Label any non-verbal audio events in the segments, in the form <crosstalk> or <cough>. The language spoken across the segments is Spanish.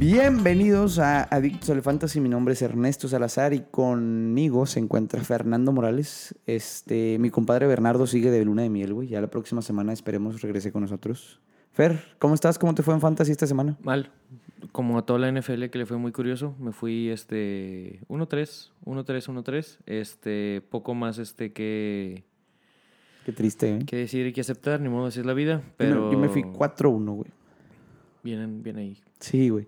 Bienvenidos a Adictos al Fantasy. Mi nombre es Ernesto Salazar y conmigo se encuentra Fernando Morales. Este, mi compadre Bernardo sigue de luna de miel, güey. Ya la próxima semana esperemos regrese con nosotros. Fer, ¿cómo estás? ¿Cómo te fue en Fantasy esta semana? Mal. Como a toda la NFL que le fue muy curioso, me fui este 1-3, 1-3, 1-3. Este, poco más este que Qué triste, ¿eh? que decir y que aceptar, ni modo, así es la vida, pero Yo me fui 4-1, güey. Vienen, bien ahí. Sí, güey.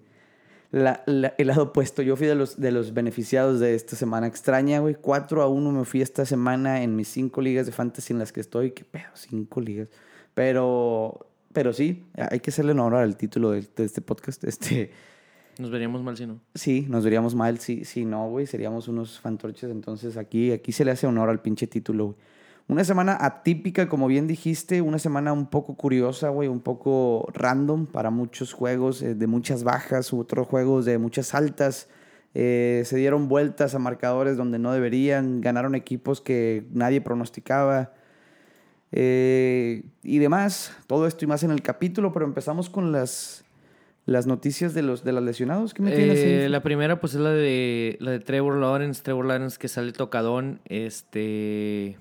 La- la- el lado opuesto, yo fui de los, de los beneficiados de esta semana extraña, güey. 4 a 1 me fui esta semana en mis 5 ligas de fantasy en las que estoy. ¿Qué pedo? 5 ligas. Pero, pero sí, hay que hacerle honor al título de, de este podcast. <laughs> Este, Nos veríamos mal si no. sí, nos veríamos mal si, si no, güey. Seríamos unos fantorches. Entonces aquí, aquí se le hace honor al pinche título, güey. Una semana atípica, como bien dijiste, una semana un poco curiosa, güey, un poco random para muchos juegos, eh, de muchas bajas, otros juegos de muchas altas. Eh, se dieron vueltas a marcadores donde no deberían, ganaron equipos que nadie pronosticaba eh, y demás. Todo esto y más en el capítulo, pero empezamos con las, las noticias de los, de los lesionados. ¿Qué me tienes Eh, la primera, pues, es la de la de Trevor Lawrence. Trevor Lawrence que sale tocadón. Este.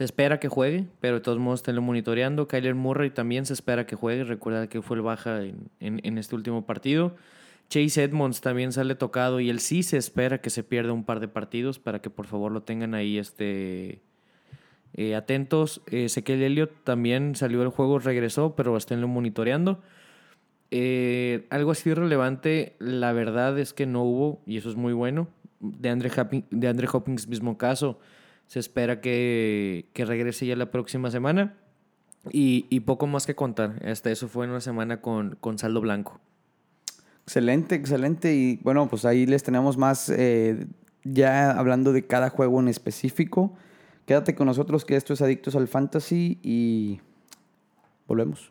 Se espera que juegue, pero de todos modos esténlo monitoreando. Kyler Murray también se espera que juegue. Recuerda que fue el baja en, en- este último partido. Chase Edmonds también sale tocado y él sí se espera que se pierda un par de partidos para que por favor lo tengan ahí este, eh, atentos. Ezequiel Elliott también salió del juego, regresó, pero esténlo monitoreando. Eh, algo así relevante, la verdad es que no hubo, y eso es muy bueno. De Andre, Hopkins, de Hopkins, mismo caso, se espera que, que regrese ya la próxima semana. Y, y poco más que contar. Hasta eso fue en una semana con, con saldo blanco. Excelente, excelente. Y bueno, pues ahí les tenemos más eh, ya hablando de cada juego en específico. Quédate con nosotros que esto es Adictos al Fantasy y volvemos.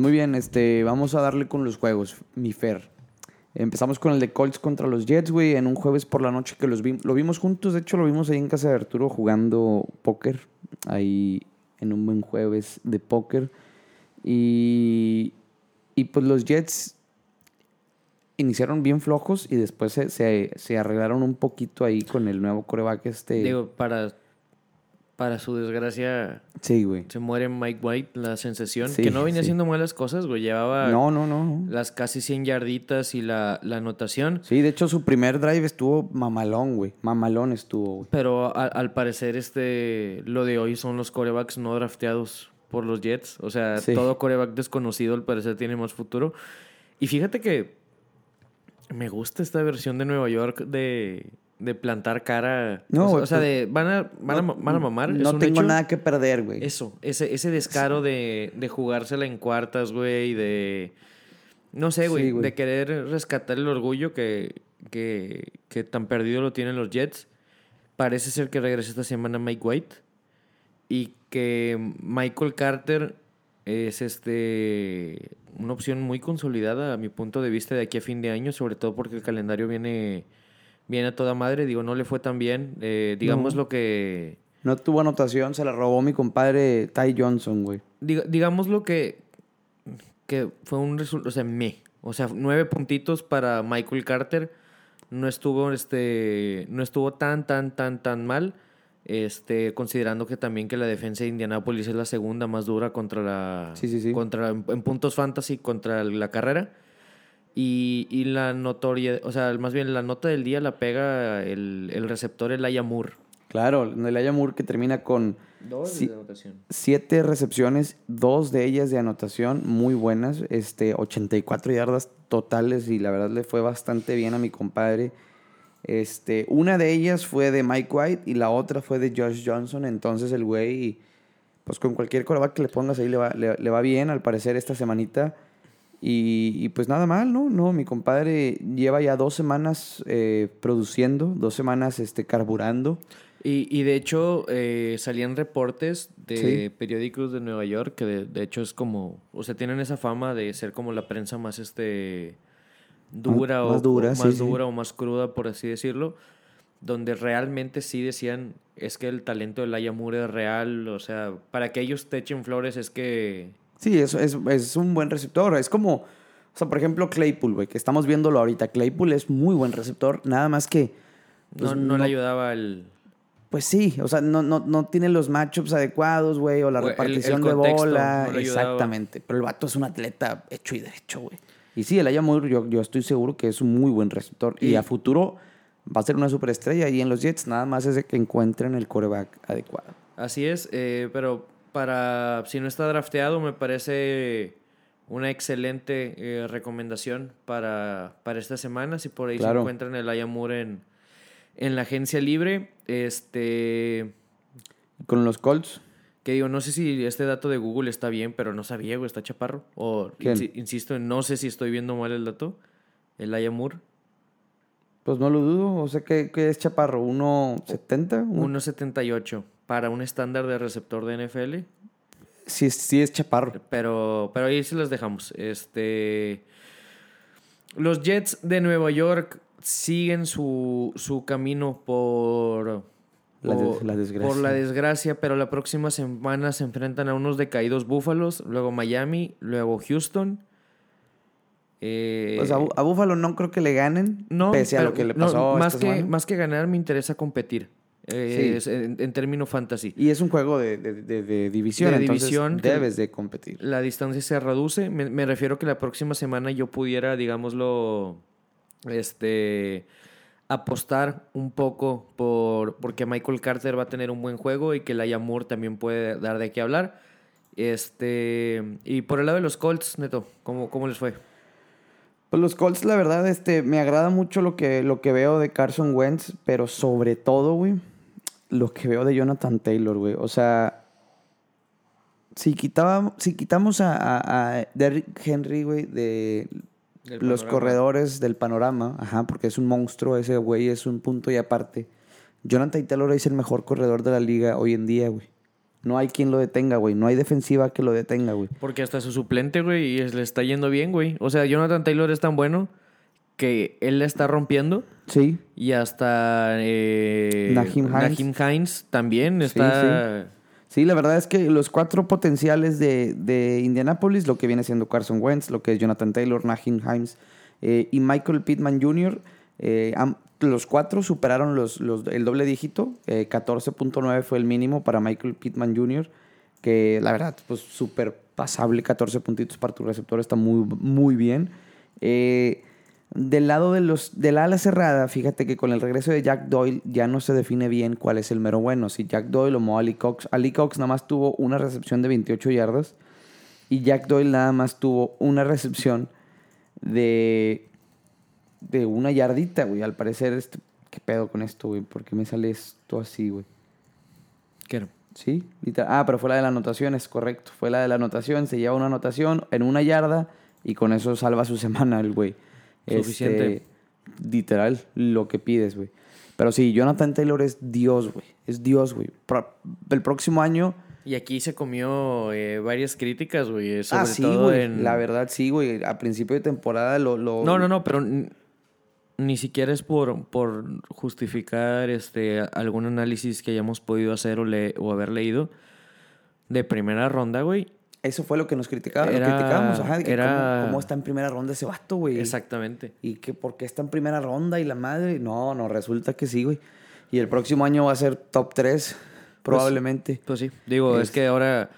Muy bien, este, vamos a darle con los juegos, mi Fer. Empezamos con el de Colts contra los Jets, güey, en un jueves por la noche que los vi- lo vimos juntos. De hecho, lo vimos ahí en casa de Arturo jugando póker. Ahí en un buen jueves de póker. Y, y pues los Jets iniciaron bien flojos y después se, se, arreglaron un poquito ahí con el nuevo coreback este. Digo, para, para su desgracia, sí, güey. se muere Mike White, la sensación. Sí, que no venía sí. haciendo malas cosas, güey. Llevaba No, no, no. las casi 100 yarditas y la, la anotación. Sí, de hecho su primer drive estuvo mamalón, güey. Mamalón estuvo, güey. Pero a- al parecer, este, lo de hoy son los corebacks no drafteados por los Jets. O sea, Sí. todo coreback desconocido al parecer tiene más futuro. Y fíjate que me gusta esta versión de Nueva York de, de plantar cara. No, o sea, güey, o sea, pues, de van a, van a, van a mamar. No tengo hecho. nada que perder, güey. Eso, ese, ese descaro de, de jugársela en cuartas, güey, de... No sé, güey, Sí, güey. de querer rescatar el orgullo que, que, que tan perdido lo tienen los Jets. Parece ser que regresa esta semana Mike White y que Michael Carter es este una opción muy consolidada a mi punto de vista de aquí a fin de año, sobre todo porque el calendario viene, viene a toda madre. Digo, no le fue tan bien. Eh, digamos No. lo que No tuvo anotación, se la robó mi compadre Ty Johnson, güey. Diga- digamos lo que, que fue un resultado, o sea, me. O sea, nueve puntitos para Michael Carter. No estuvo, este, no estuvo tan, tan, tan, tan mal. Este, considerando que también que la defensa de Indianapolis es la segunda más dura contra la, Sí, sí, sí. contra, en, en puntos fantasy contra la carrera. Y, y la notoria, o sea, más bien la nota del día la pega el, el receptor Elijah Moore. Claro, Elijah Moore que termina con Dos de anotación. siete recepciones, dos de ellas de anotación muy buenas, este, 84 yardas totales y la verdad le fue bastante bien a mi compadre. Este, una de ellas fue de Mike White y la otra fue de Josh Johnson, entonces el güey, pues con cualquier coreback que le pongas ahí le va, le, le va bien al parecer esta semanita. Y, y pues nada mal, ¿no? No, mi compadre lleva ya dos semanas eh, produciendo, dos semanas este, carburando. Y, y de hecho eh, salían reportes de Sí. periódicos de Nueva York que de, de hecho es como, o sea, tienen esa fama de ser como la prensa más este dura Más o dura, o más sí. dura o más cruda por así decirlo. donde realmente sí decían, es que el talento de Laia Moore es real, o sea, para que ellos te echen flores es que... Sí, es, es, es un buen receptor. Es como, o sea, por ejemplo, Claypool, güey, que estamos viéndolo ahorita. Claypool es muy buen receptor, nada más que... pues, no, no, le ayudaba el... Pues sí, o sea, no, no, no tiene los matchups adecuados, güey, o la O el- el repartición de bola. no. Exactamente. Pero el vato es un atleta hecho y derecho, güey. Y sí, el Aya Moore, yo, yo estoy seguro que es un muy buen receptor. Y, Y- a futuro va a ser una superestrella. Y en los Jets, nada más es de que encuentren el coreback adecuado. Así es, eh, pero para si no está drafteado me parece una excelente eh, recomendación para, para esta semana. Si por ahí Claro. se encuentran el Ayamur en, en la agencia libre, este Con los Colts, que digo, no sé si este dato de Google está bien, pero no sabía, güey, está chaparro. O insisto, no sé si estoy viendo mal el dato. El Ayamur, pues no lo dudo. O sea, que, que es chaparro? ¿1.70? Un- 1.78 para un estándar de receptor de NFL. Sí, es- sí es chaparro. Pero, pero ahí sí las dejamos. Este. Los Jets de Nueva York siguen su, su camino por. La des- por- la desgracia. Por la desgracia, pero la próxima semana se enfrentan a unos decaídos Búfalos, luego Miami, luego Houston. Eh, Pues a, Bu- a Buffalo no creo que le ganen, no, pese a lo que le no, pasó más, esta que, semana. más que ganar, me interesa competir. Eh, Sí. en, en término fantasy. Y es un juego de, de- de- de división, De entonces división debes de competir. la distancia se reduce. Me, me refiero que la próxima semana yo pudiera, digámoslo, este, apostar un poco por porque Michael Carter va a tener un buen juego y que Laia Moore también puede dar de qué hablar. Este, y por el lado de los Colts, Neto, ¿cómo, cómo les fue? Pues los Colts, la verdad, este, me agrada mucho lo que, lo que veo de Carson Wentz, pero sobre todo, güey, lo que veo de Jonathan Taylor, güey. O sea, si, quitaba, si quitamos a, a, a Derrick Henry, güey, de los corredores del panorama, ajá, porque es un monstruo ese güey, es un punto y aparte. Jonathan Taylor es el mejor corredor de la liga hoy en día, güey. No hay quien lo detenga, güey. No hay defensiva que lo detenga, güey. Porque hasta su suplente, güey, y le está yendo bien, güey. O sea, Jonathan Taylor es tan bueno que él la está rompiendo. Sí, Y hasta eh, Hines. Naheem Hines también Sí, está... Sí, la verdad es que los cuatro potenciales de, de Indianapolis, lo que viene siendo Carson Wentz, lo que es Jonathan Taylor, Naheem Himes eh, y Michael Pittman Jr., eh, los cuatro superaron los, los- el doble dígito. eh, 14.9 fue el mínimo para Michael Pittman Jr., que la verdad, pues súper pasable. 14 puntitos para tu receptor está muy, muy bien. Eh, del lado de los, del ala cerrada, fíjate que con el regreso de Jack Doyle ya no se define bien cuál es el mero bueno. Si Jack Doyle o Mo Ali Cox. Ali Cox nada más tuvo una recepción de 28 yardas y Jack Doyle nada más tuvo una recepción de, de una yardita, güey. Al parecer, este, ¿qué pedo con esto, güey? ¿Por qué me sale esto así, güey? ¿Qué era? Sí, literal. Ah, pero fue la de la anotación, es correcto. Fue la de la anotación, se lleva una anotación en una yarda y con eso salva su <laughs> semana el güey. Suficiente. Este, literal, lo que pides, güey. Pero sí, Jonathan Taylor es Dios, güey. Es Dios, güey. El próximo año... Y aquí se comió eh, varias críticas, güey. eh, Sobre ah, sí, todo güey. en... La verdad, sí, güey. A principio de temporada lo... lo- No, no, no, pero ni siquiera es por, por justificar este algún análisis que hayamos podido hacer o, le, o haber leído. De primera ronda, güey. Eso fue lo que nos criticaba, Era- lo criticábamos. Ajá, de que era- cómo, cómo está en primera ronda ese vato, güey. Exactamente. Y que por qué está en primera ronda y la madre. No, no, resulta que sí, güey. Y el próximo año va a ser top 3, probablemente. Pues sí. Digo, es, Es- que ahora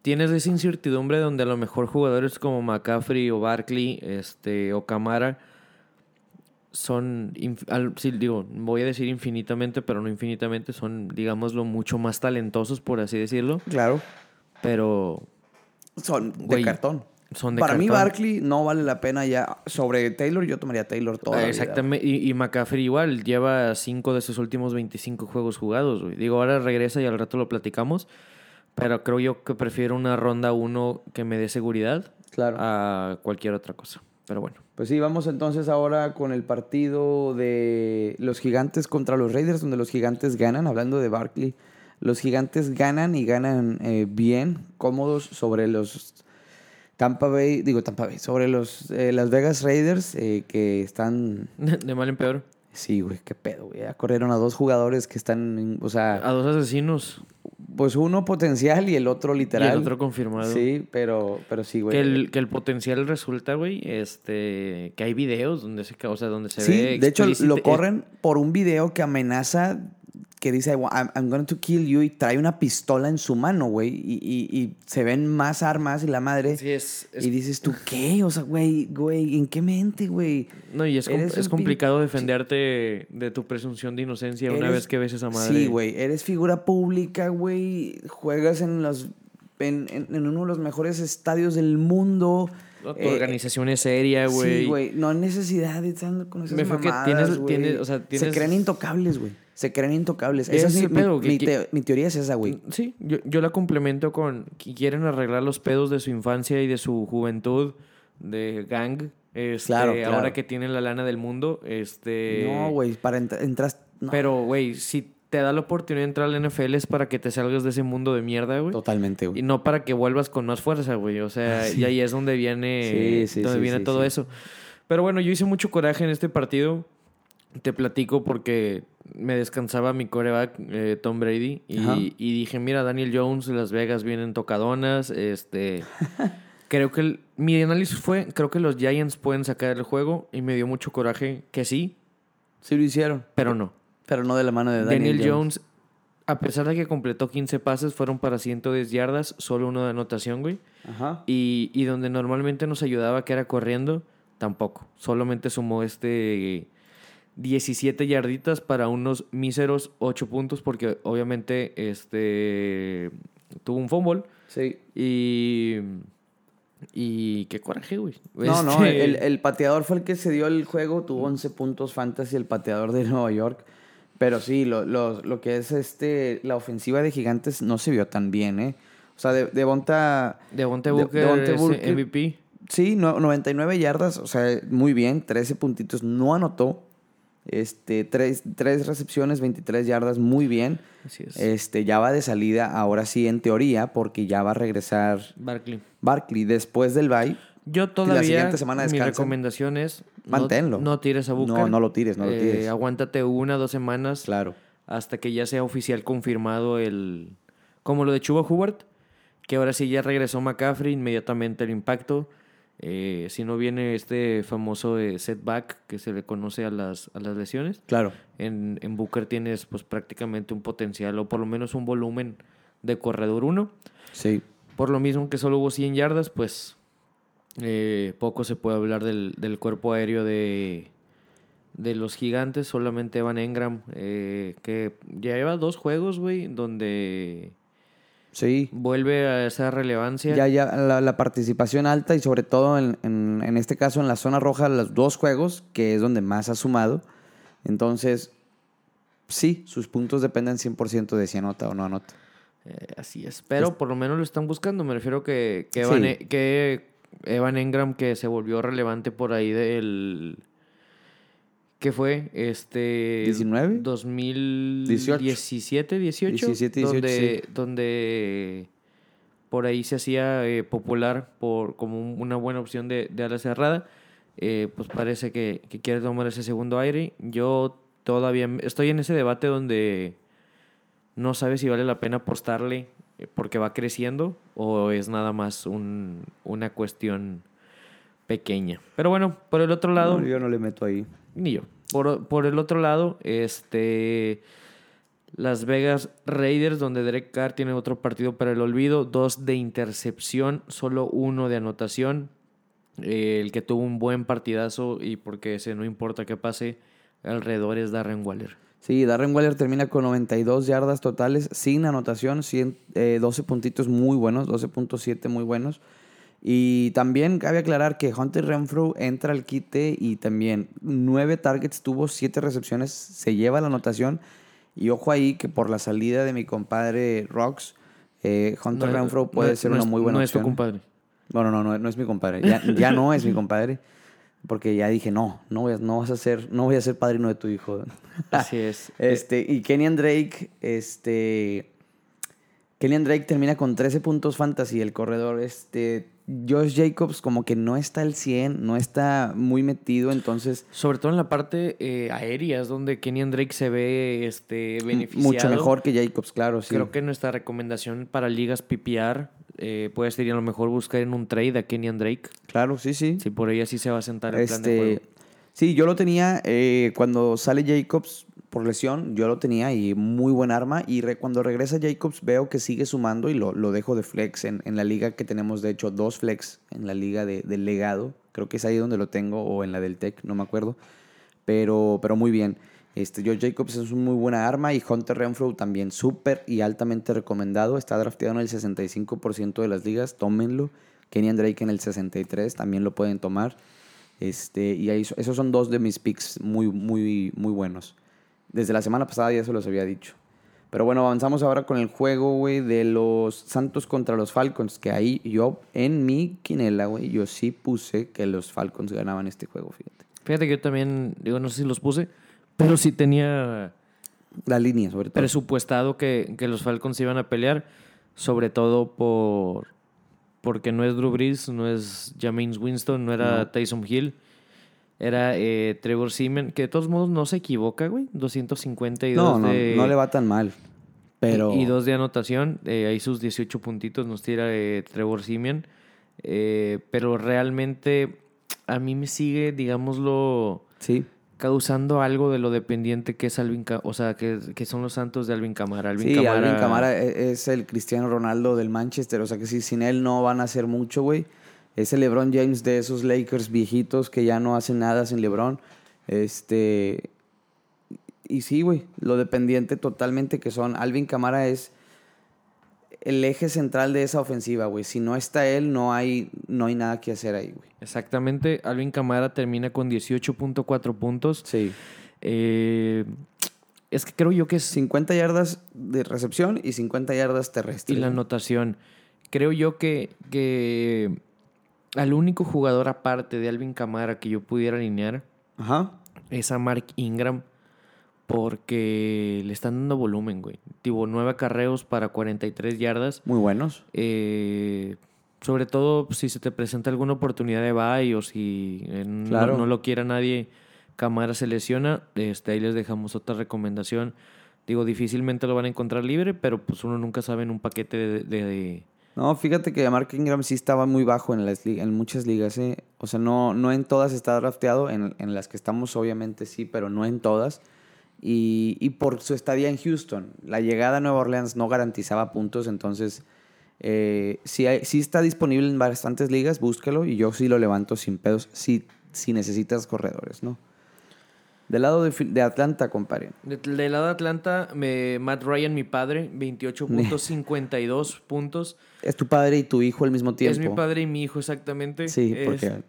tienes esa incertidumbre donde a lo mejor jugadores como McCaffrey o Barkley este, o Camara son, al- sí, digo, voy a decir infinitamente, pero no infinitamente, son, digámoslo, mucho más talentosos, por así decirlo, claro. pero Son de Güey, cartón. son de Para mí. Barkley no vale la pena ya. Sobre Taylor, yo tomaría Taylor toda la vida. Exactamente, y, y McCaffrey igual, lleva cinco de sus últimos 25 juegos jugados, güey. Digo, ahora regresa y al rato lo platicamos, pero creo yo que prefiero una ronda uno que me dé seguridad Claro. a cualquier otra cosa. Pero bueno, Pues sí, vamos entonces ahora con el partido de los gigantes contra los Raiders, donde los gigantes ganan, hablando de Barkley. Los gigantes ganan y ganan eh, bien, cómodos sobre los Tampa Bay, digo Tampa Bay, sobre los eh, Las Vegas Raiders, eh, que están <laughs> de mal en peor. Sí, güey, qué pedo, güey. Ya corrieron a dos jugadores que están, o sea, A dos asesinos. pues uno potencial y el otro literal. Y el otro confirmado. Sí, pero, pero sí, güey. Que el, que el potencial resulta, güey, este, que hay videos donde se, o sea, donde se sí, ve de hecho lo corren por un video que amenaza, que dice, I'm, I'm going to kill you, y trae una pistola en su mano, güey, y, y- y se ven más armas y la madre. Sí, es, es- Y dices tú, <laughs> ¿qué? O sea, güey, güey, ¿en qué mente, güey? no, y es, com- es complicado defenderte de tu presunción de inocencia una vez que ves esa madre. Sí, güey, eres figura pública, güey, juegas en los... En, en- en uno de los mejores estadios del mundo. Tu Eh, organización es seria, güey. Sí, güey. No hay necesidad de estar con esas Me que mamadas, tienes- güey. tienes- o sea, Se creen intocables, güey. Se creen intocables. Esa es es mi, el pedo, mi- que- mi te- mi teoría es esa, güey. Sí, yo, yo la complemento con que quieren arreglar los pedos de su infancia y de su juventud de gang. Este, Claro, claro. Ahora que tienen la lana del mundo. Este, No, güey, para entras... no. Pero, güey, si te da la oportunidad de entrar al NFL es para que te salgas de ese mundo de mierda, güey. Totalmente, Y güey. no para que vuelvas con más fuerza, güey. O sea, <laughs> y ahí es donde viene, Sí, sí, donde viene todo eso. Pero bueno, yo hice mucho coraje en este partido. Te platico porque me descansaba mi coreback, eh, Tom Brady. Y, y dije, mira, Daniel Jones, Las Vegas vienen tocadonas. Este, <laughs> creo que el- mi análisis fue, creo que los Giants pueden sacar el juego. Y me dio mucho coraje que sí, Sí lo hicieron. pero no. Pero no de la mano de Daniel, Daniel, Jones, a pesar de que completó 15 pases, fueron para 110 yardas, solo uno de anotación, güey. Ajá. Y, y donde normalmente nos ayudaba, que era corriendo, tampoco. Solamente sumó este 17 yarditas para unos míseros 8 puntos, porque obviamente este tuvo un fumble. Sí. Y. Y qué coraje, güey. No, no, Este, el, el pateador fue el que se dio el juego, tuvo 11 puntos fantasy, el pateador de Nueva York. Pero sí, lo, lo, lo que es este la ofensiva de Gigantes no se vio tan bien, ¿eh? O sea, de, Devonta, Devontae De- Booker, es Booker. MVP. sí, no- 99 yardas, o sea, muy bien, 13 puntitos, no anotó. Este, tres, tres recepciones, 23 yardas, muy bien. Así es. Este, ya va de salida, ahora sí, en teoría, porque ya va a regresar Barkley. Barkley después del bye. Yo todavía. siguiente semana mi descansan. recomendación es. no- Manténlo. No, tires a Booker. No, no lo tires, no lo Eh, tires. aguántate una, dos semanas. Claro. hasta que ya sea oficial confirmado el... Como lo de Chuba Hubbard, que ahora sí ya regresó McCaffrey, inmediatamente el impacto. Eh, si no viene este famoso eh, setback que se le conoce a las, a las lesiones, Claro. en, en Booker tienes pues prácticamente un potencial o por lo menos un volumen de corredor 1. Sí. Por lo mismo que solo hubo 100 yardas, pues eh, poco se puede hablar del, del cuerpo aéreo de, de los gigantes. Solamente Evan Engram, eh, que ya lleva dos juegos, güey, donde Sí. vuelve a esa relevancia. Ya, ya, la, la participación alta y sobre todo en, en, en este caso en la zona roja, los dos juegos, que es donde más ha sumado. Entonces, sí, sus puntos dependen 100% de si anota o no anota. Eh, así es. Pero por lo menos lo están buscando. Me refiero que, que. Evan, E- que Evan Engram, que se volvió relevante por ahí del. ¿Qué fue? Este. 19? 2017, 18. 17, 18, donde, sí. donde por ahí se hacía eh, popular por como un- una buena opción de, de ala cerrada. Eh, pues parece que, que quiere tomar ese segundo aire. Yo todavía estoy en ese debate donde no sabe si vale la pena apostarle eh, porque va creciendo o es nada más un- una cuestión pequeña. Pero bueno, por el otro lado, No, yo no le meto ahí. Ni yo. Por, por el otro lado, este Las Vegas Raiders, donde Derek Carr tiene otro partido para el olvido, dos de intercepción, solo uno de anotación. Eh, el que tuvo un buen partidazo y porque ese no importa qué pase alrededor es Darren Waller. Sí, Darren Waller termina con 92 yardas totales sin anotación, 100, eh, 12 puntitos muy buenos, 12.7 muy buenos. Y también cabe aclarar que Hunter Renfrew entra al quite y también 9 targets tuvo, 7 recepciones, se lleva la anotación. Y ojo ahí que por la salida de mi compadre Rocks, eh, Hunter No, Renfrew puede no- ser no una es- muy buena No es tu opción. compadre. Bueno, no, no, no es mi compadre. Ya, ya no es mi <laughs> compadre. Porque ya dije, no, no, voy a- no vas a ser, no voy a ser padrino de tu hijo. Así es. <laughs> Este, y Kenyan Drake, este, Kenyan Drake termina con 13 puntos fantasy, el corredor. Este, Josh Jacobs como que no está al 100, no está muy metido, entonces... Sobre todo en la parte eh, aérea, es donde Kenyan Drake se ve este, beneficiado. Mucho mejor que Jacobs, claro, sí. Creo que nuestra recomendación para ligas PPR eh, puede ser a lo mejor buscar en un trade a Kenyan Drake. Claro, sí, sí. Sí, por ahí así se va a sentar el plan de Este, juego. Sí, yo lo tenía eh, cuando sale Jacobs por lesión, yo lo tenía y muy buen arma. Y re- cuando regresa Jacobs veo que sigue sumando y lo, lo dejo de flex en, en la liga que tenemos, de hecho, dos flex en la liga de- del legado. Creo que es ahí donde lo tengo o en la del Tech, no me acuerdo. Pero, pero muy bien. Este, Josh Jacobs es una muy buena arma y Hunter Renfro también súper y altamente recomendado. Está drafteado en el 65% de las ligas, tómenlo. Kenyan Drake en el 63%, también lo pueden tomar. Este, y ahí, esos son dos de mis picks muy, muy, muy buenos. Desde la semana pasada ya se los había dicho. Pero bueno, avanzamos ahora con el juego, güey, de los Santos contra los Falcons. Que ahí yo, en mi quinela, güey, yo sí puse que los Falcons ganaban este juego, fíjate. Fíjate que yo también, digo, no sé si los puse, pero sí tenía La línea, sobre todo. presupuestado que, que los Falcons iban a pelear, sobre todo por porque no es Drew Brees, no es Jameis Winston, no era No. Tyson Hill, era eh, Trevor Seaman, que de todos modos no se equivoca, güey, 252 no, no, de... no le va tan mal. Pero. Y dos de anotación, eh, ahí sus 18 puntitos nos tira eh, Trevor Simeon. Pero realmente a mí me sigue, digámoslo, Sí. Causando algo de lo dependiente que es Alvin o sea, que, que son los Santos de Alvin Camara. Alvin sí, Kamara- Alvin Kamara e- es el Cristiano Ronaldo del Manchester. O sea que sí, sin él no van a hacer mucho, güey. Es el LeBron James de esos Lakers viejitos que ya no hacen nada sin LeBron. Este. Y sí, güey. Lo dependiente totalmente que son. Alvin Kamara es el eje central de esa ofensiva, güey. Si no está él, no hay, no hay nada que hacer ahí, güey. Exactamente, Alvin Camara termina con 18.4 puntos. Sí. Eh, es que creo yo que es 50 yardas de recepción y 50 yardas y terrestres. la güey. anotación. Creo yo que, que al único jugador aparte de Alvin Camara que yo pudiera alinear Ajá. es a Mark Ingram porque le están dando volumen, güey. Tipo, nueve acarreos para 43 yardas. Muy buenos. Eh, sobre todo si se te presenta alguna oportunidad de bye o si eh, no- Claro. no, lo quiera nadie, Camara se lesiona. Este, ahí les dejamos otra recomendación. Digo, difícilmente lo van a encontrar libre, pero pues uno nunca sabe en un paquete de- de- de No, fíjate que Mark Ingram sí estaba muy bajo en, las, en muchas ligas. ¿eh? O sea, no, no en todas está drafteado. En, en las que estamos, obviamente sí, pero no en todas. Y, y por su estadía en Houston, la llegada a Nueva Orleans no garantizaba puntos. Entonces, eh, hay- sí está disponible en bastantes ligas, búsquelo. Y yo sí lo levanto sin pedos si, si necesitas corredores, ¿no? Del lado de, Atlanta, compadre. De- Del lado de Atlanta, me- Matt Ryan, mi padre, 28.52 <laughs> puntos. Es tu padre y tu hijo al mismo tiempo. Es mi padre y mi hijo exactamente. Sí, Es- porque.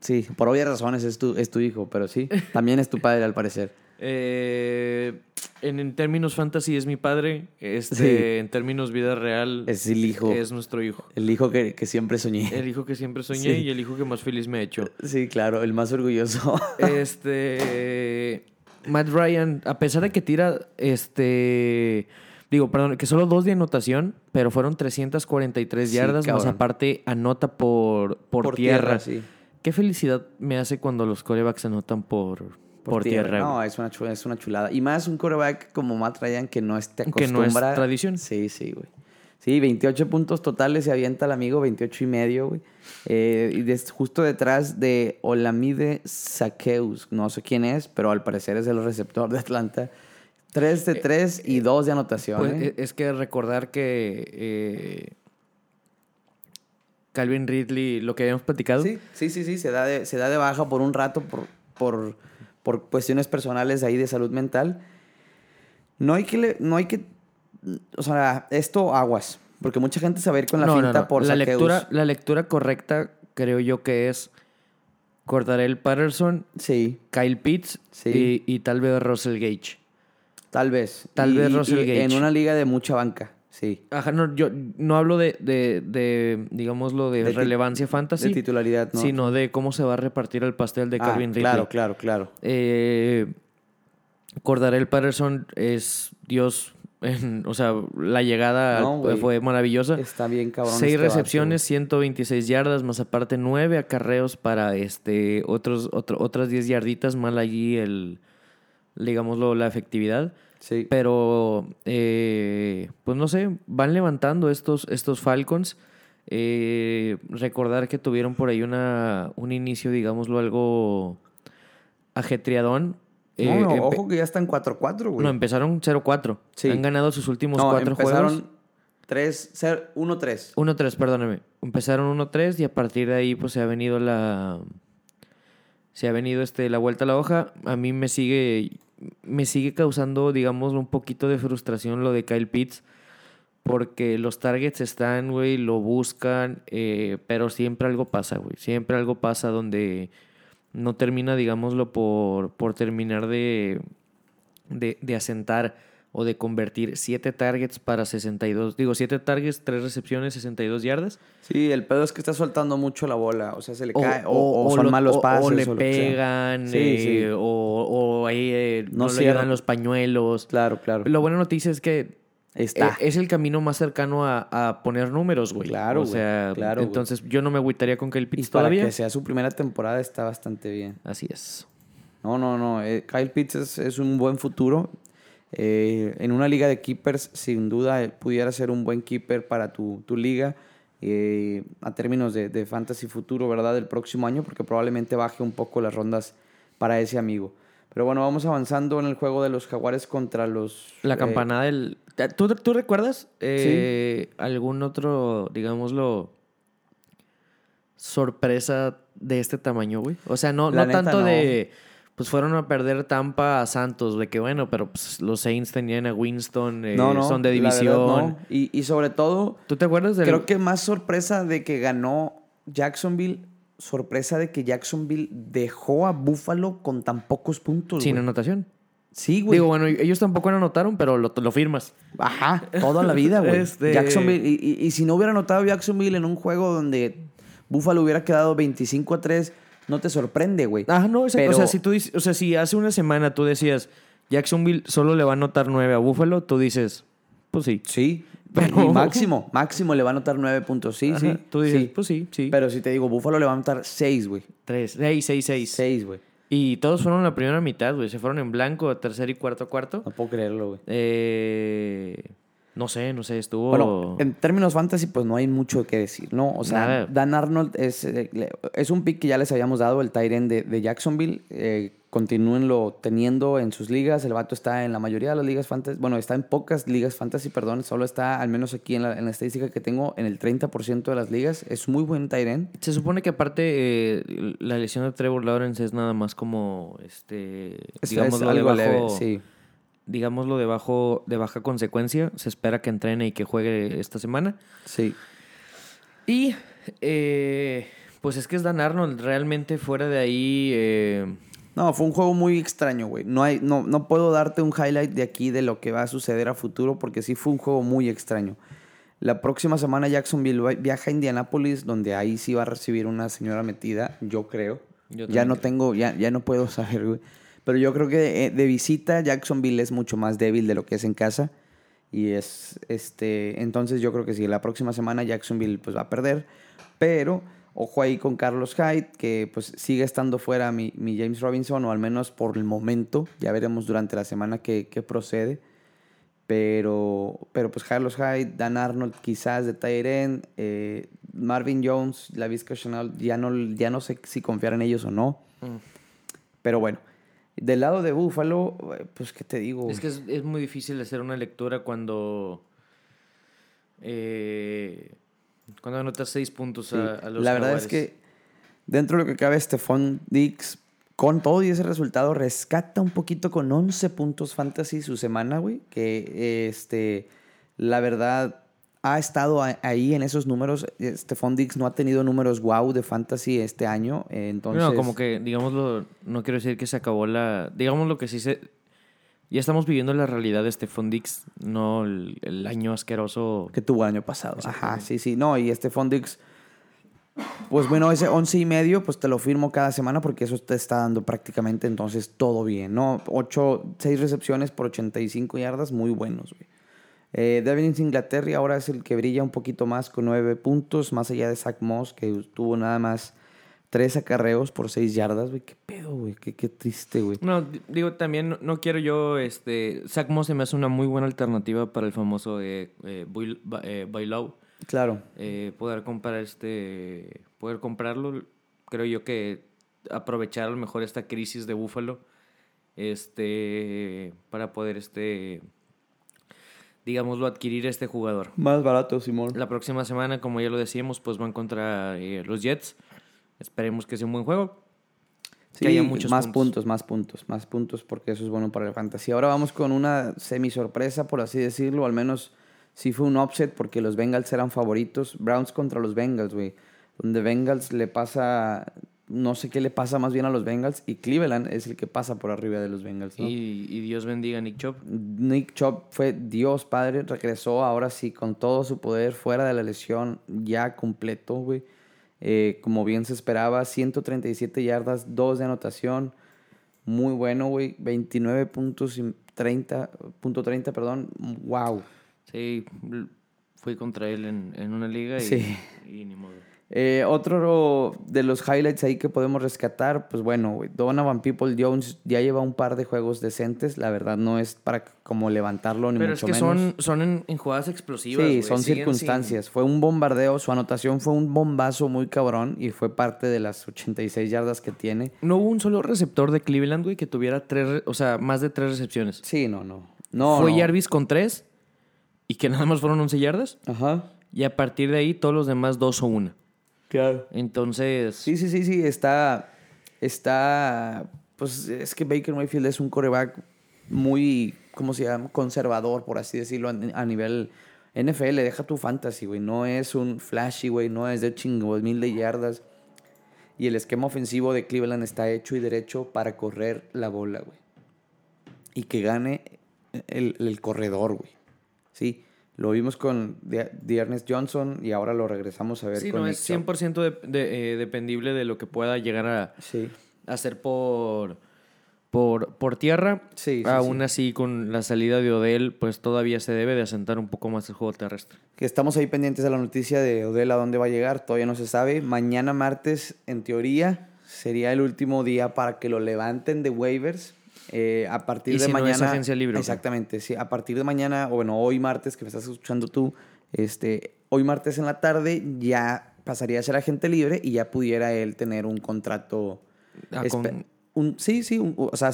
Sí, por obvias razones es tu, es tu hijo, pero sí, también es tu padre al parecer. Eh, en, en términos fantasy es mi padre. Este, Sí. En términos vida real Es el hijo. es nuestro hijo. El hijo que, que siempre soñé. El hijo que siempre soñé Sí. y el hijo que más feliz me ha hecho. Sí, claro, el más orgulloso. <laughs> Este. Matt Ryan, a pesar de que tira. Este. Digo, perdón, que solo dos de anotación, pero fueron 343 Sí, yardas, más aparte anota por, por, tierra. sí. Qué felicidad me hace cuando los corebacks anotan por, por, tierra. No, es una, chulada, es una chulada. Y más un quarterback como Matt Ryan que no te Que no es tradición. Sí, sí, güey. Sí, 28 puntos totales se avienta el amigo, 28 y medio, güey. Eh, y des- justo detrás de Olamide Saqueus, no sé quién es, pero al parecer es el receptor de Atlanta. 3 de 3 y 2 de anotación. Pues, ¿eh? es que recordar que eh, Calvin Ridley, lo que habíamos platicado, Sí, sí, sí, sí, se da de, se da de baja por un rato por, por, por cuestiones personales ahí de salud mental. No hay que, le- no hay que, o sea, esto aguas, porque mucha gente se va a ir con la No, finta no. por la saqueos. lectura, la lectura correcta creo yo que es Cordarel Patterson, Sí, Kyle Pitts Sí. y, y tal vez Russell Gage. tal vez. Tal Y- vez Russell y Gage. En una liga de mucha banca, sí. Ajá, no, yo no hablo de, de, de digámoslo, de, relevancia fantasy, De titularidad, ¿no? sino de cómo se va a repartir el pastel de Ah, Calvin Ridley. claro, claro, claro. Eh, Cordarel Patterson es Dios en- o sea, la llegada No, fue maravillosa. Está bien cabrón. Seis este vato, recepciones, 126 yardas, más aparte nueve acarreos para este otros otro- otras 10 yarditas, mal allí el digámoslo la efectividad. Sí. Pero, eh, pues no sé, van levantando estos, estos Falcons. Eh, recordar que tuvieron por ahí una, un inicio, digámoslo, algo ajetreadón. No, Eh, no, empe- ojo que ya están 4-4, güey. no, empezaron 0-4. Sí. Han ganado sus últimos No, cuatro juegos. empezaron 3, 1-3. 1-3, perdóname. Empezaron 1-3 y a partir de ahí pues se ha venido la se ha venido este la vuelta a la hoja. A mí me sigue me sigue causando, digamos, un poquito de frustración lo de Kyle Pitts porque los targets están, güey, lo buscan, eh, pero siempre algo pasa, güey. Siempre algo pasa donde no termina, digámoslo, por, por terminar de, de, de asentar o de convertir 7 targets para 62, digo, 7 targets, 3 recepciones, 62 yardas. Sí, el pedo es que está soltando mucho la bola. O sea, se le O, cae. O, o- o son lo- malos pases. o le pegan, Sí, eh, sí. O, ahí eh, No no, le ayudan los pañuelos. Claro, claro. La buena noticia es que Está. eh, es el camino más cercano a, a poner números, güey. Claro, O güey, sea, claro, güey. entonces yo no me agüitaría con que el y Pitts para todavía. que sea su primera temporada está bastante bien. Así es. No, no, no. eh, Kyle Pitts es, es un buen futuro. Eh, en una liga de keepers, sin duda, eh, pudiera ser un buen keeper para tu, tu liga. eh, a términos de, de fantasy futuro, ¿verdad? Del próximo año, porque probablemente baje un poco las rondas para ese amigo. Pero bueno, vamos avanzando en el juego de los jaguares contra los... La eh, campanada del... ¿Tú, tú recuerdas eh, algún otro, digámoslo, sorpresa de este tamaño, güey? O sea, no, La no neta, tanto no. de... Pues fueron a perder Tampa a Santos, de que bueno, pero pues, los Saints tenían a Winston, eh, no, no, son de verdad, división. no. y, y sobre todo, ¿Tú te acuerdas del... creo que más sorpresa de que ganó Jacksonville, sorpresa de que Jacksonville dejó a Buffalo con tan pocos puntos. Sin anotación. Sí, güey. Digo, bueno, ellos tampoco anotaron, pero lo, lo firmas. Ajá, toda la vida, güey. Este- Jacksonville, y, y- y si no hubiera anotado Jacksonville en un juego donde Buffalo hubiera quedado 25 a 3, no te sorprende, güey. Ah, no, exacto. Pero- o sea, si tú dices- o sea, si hace una semana tú decías Jacksonville solo le va a anotar 9 a Buffalo, tú dices, pues sí. Sí, Pero- y máximo, máximo le va a anotar 9 puntos. Sí, Ajá, sí. Tú dices, sí. pues sí, sí. Pero si te digo, Buffalo le va a anotar 6, güey. 3, 6, 6, 6. 6, güey. Y todos fueron la primera mitad, güey. Se fueron en blanco, tercer y cuarto cuarto. No puedo creerlo, güey. Eh, no sé, no sé, estuvo... Bueno, en términos fantasy, pues no hay mucho que decir, ¿no? O sea, Nada. Dan Arnold es, eh, es un pick que ya les habíamos dado, el Tyren de, de Jacksonville. Eh, continúenlo teniendo en sus ligas. El vato está en la mayoría de las ligas fantasy. Bueno, está en pocas ligas fantasy, perdón. Solo está, al menos aquí en la, en la estadística que tengo, en el 30% de las ligas. Es muy buen Tyren. Se supone que aparte eh, la lesión de Trevor Lawrence es nada más como, este, Es, digámoslo, es algo leve, sí. Digámoslo de, bajo, de baja consecuencia. Se espera que entrene y que juegue esta semana. Sí. Y eh, pues es que es Dan Arnold. Realmente fuera de ahí... eh, No, fue un juego muy extraño, güey. No, hay, no, no puedo darte un highlight de aquí de lo que va a suceder a futuro porque sí fue un juego muy extraño. La próxima semana Jacksonville viaja a Indianápolis, donde ahí sí va a recibir una señora metida, yo creo. Yo ya no creo. tengo, ya, ya no puedo saber, güey. Pero yo creo que de, de visita Jacksonville es mucho más débil de lo que es en casa. Y es, este, entonces yo creo que sí, la próxima semana Jacksonville pues va a perder. Pero ojo ahí con Carlos Hyde, que pues sigue estando fuera mi, mi James Robinson, o al menos por el momento. Ya veremos durante la semana qué, qué procede. Pero, pero pues Carlos Hyde, Dan Arnold quizás de Tyren, eh, Marvin Jones, la Vizca Chanel, ya no, ya no sé si confiar en ellos o no. Mm. Pero bueno, del lado de Buffalo, eh, pues qué te digo. Es que es, es muy difícil hacer una lectura cuando. eh, cuando anotas seis puntos Sí. a, a los La verdad es que dentro de lo que cabe, Stephon Dix, con todo y ese resultado, rescata un poquito con 11 puntos fantasy su semana, güey. Que este, la verdad ha estado ahí en esos números. Eh, Stephon Dix no ha tenido números wow de fantasy este año. eh, Entonces, No, como que, digámoslo, no quiero decir que se acabó la. Digamos lo que sí se. Ya estamos viviendo la realidad de Stephon Dix, no el, el año asqueroso. que tuvo el año pasado. Ajá, sí, sí. No, y Stephon Dix, pues bueno, ese 11 y medio, pues te lo firmo cada semana porque eso te está dando prácticamente entonces todo bien, ¿no? 8, 6 recepciones por 85 yardas, muy buenos, güey. Eh, Devin Inglaterra ahora es el que brilla un poquito más con nueve puntos, más allá de Zach Moss, que tuvo nada más tres acarreos por seis yardas, güey. Qué pedo, güey. Qué, qué triste, güey. No, di- digo, también no, no quiero yo, este, Zach Moss se me hace una muy buena alternativa para el famoso eh, eh, Buil- eh, Bailao. Claro. Eh, poder comprar este, poder comprarlo, creo yo que aprovechar a lo mejor esta crisis de Búfalo, este, para poder, este, digámoslo, adquirir este jugador. Más barato, Simón. La próxima semana, como ya lo decíamos, pues van contra eh, los Jets. Esperemos que sea un buen juego. Sí, que haya muchos más puntos. puntos. más puntos, más puntos, porque eso es bueno para el fantasy. Ahora vamos con una semi sorpresa, por así decirlo, al menos sí fue un upset porque los Bengals eran favoritos. Browns contra los Bengals, güey. Donde Bengals le pasa, no sé qué le pasa más bien a los Bengals y Cleveland es el que pasa por arriba de los Bengals, ¿no? Y, y Dios bendiga a Nick Chubb. Nick Chubb fue Dios padre, regresó ahora sí con todo su poder fuera de la lesión, ya completo, güey. Eh, como bien se esperaba, 137 yardas, 2 de anotación. Muy bueno, güey. 29 puntos y 30, punto 30, perdón. Wow. Sí, fui contra él en, en una liga y, Sí. y ni modo. Eh, otro de los highlights ahí que podemos rescatar, pues bueno, güey, Donovan People Jones ya lleva un par de juegos decentes. La verdad no es para como levantarlo ni Pero es mucho que menos. son, son en, en jugadas explosivas. Sí, son Siguen circunstancias. Fue un bombardeo, su anotación fue un bombazo muy cabrón y fue parte de las 86 yardas que tiene. No hubo un solo receptor de Cleveland, güey, que tuviera tres, re- o sea, más de tres recepciones. Sí, no, no. No, Fue no. Jarvis con tres y que nada más fueron 11 yardas. Ajá. Y a partir de ahí, todos los demás dos o una. Claro. Entonces, Sí, sí, sí, sí, está, está, pues es que Baker Mayfield es un coreback muy, ¿cómo se llama? Conservador, por así decirlo, a, a nivel NFL, deja tu fantasy, güey, no es un flashy, güey, no es de chingos, mil de yardas. Y el esquema ofensivo de Cleveland está hecho y derecho para correr la bola, güey. Y que gane el, el corredor, güey. Sí, lo vimos con De- Dearness Johnson y ahora lo regresamos a ver sí, con no Nick es Chubb. 100% de- de- eh, dependible de lo que pueda llegar a Sí. hacer por, por, por tierra. Sí, sí, Aún sí. así, con la salida de Odell, pues todavía se debe de asentar un poco más el juego terrestre. que estamos ahí pendientes de la noticia de Odell a dónde va a llegar, todavía no se sabe. Mañana martes, en teoría, sería el último día para que lo levanten de waivers. Eh, a partir Y de si no mañana. es agencia libre, ¿o qué? Exactamente, sí. A partir de mañana, o bueno, hoy martes, que me estás escuchando tú, este, hoy martes en la tarde ya pasaría a ser agente libre y ya pudiera él tener un contrato. Ah, con- un, sí, sí, un- o sea,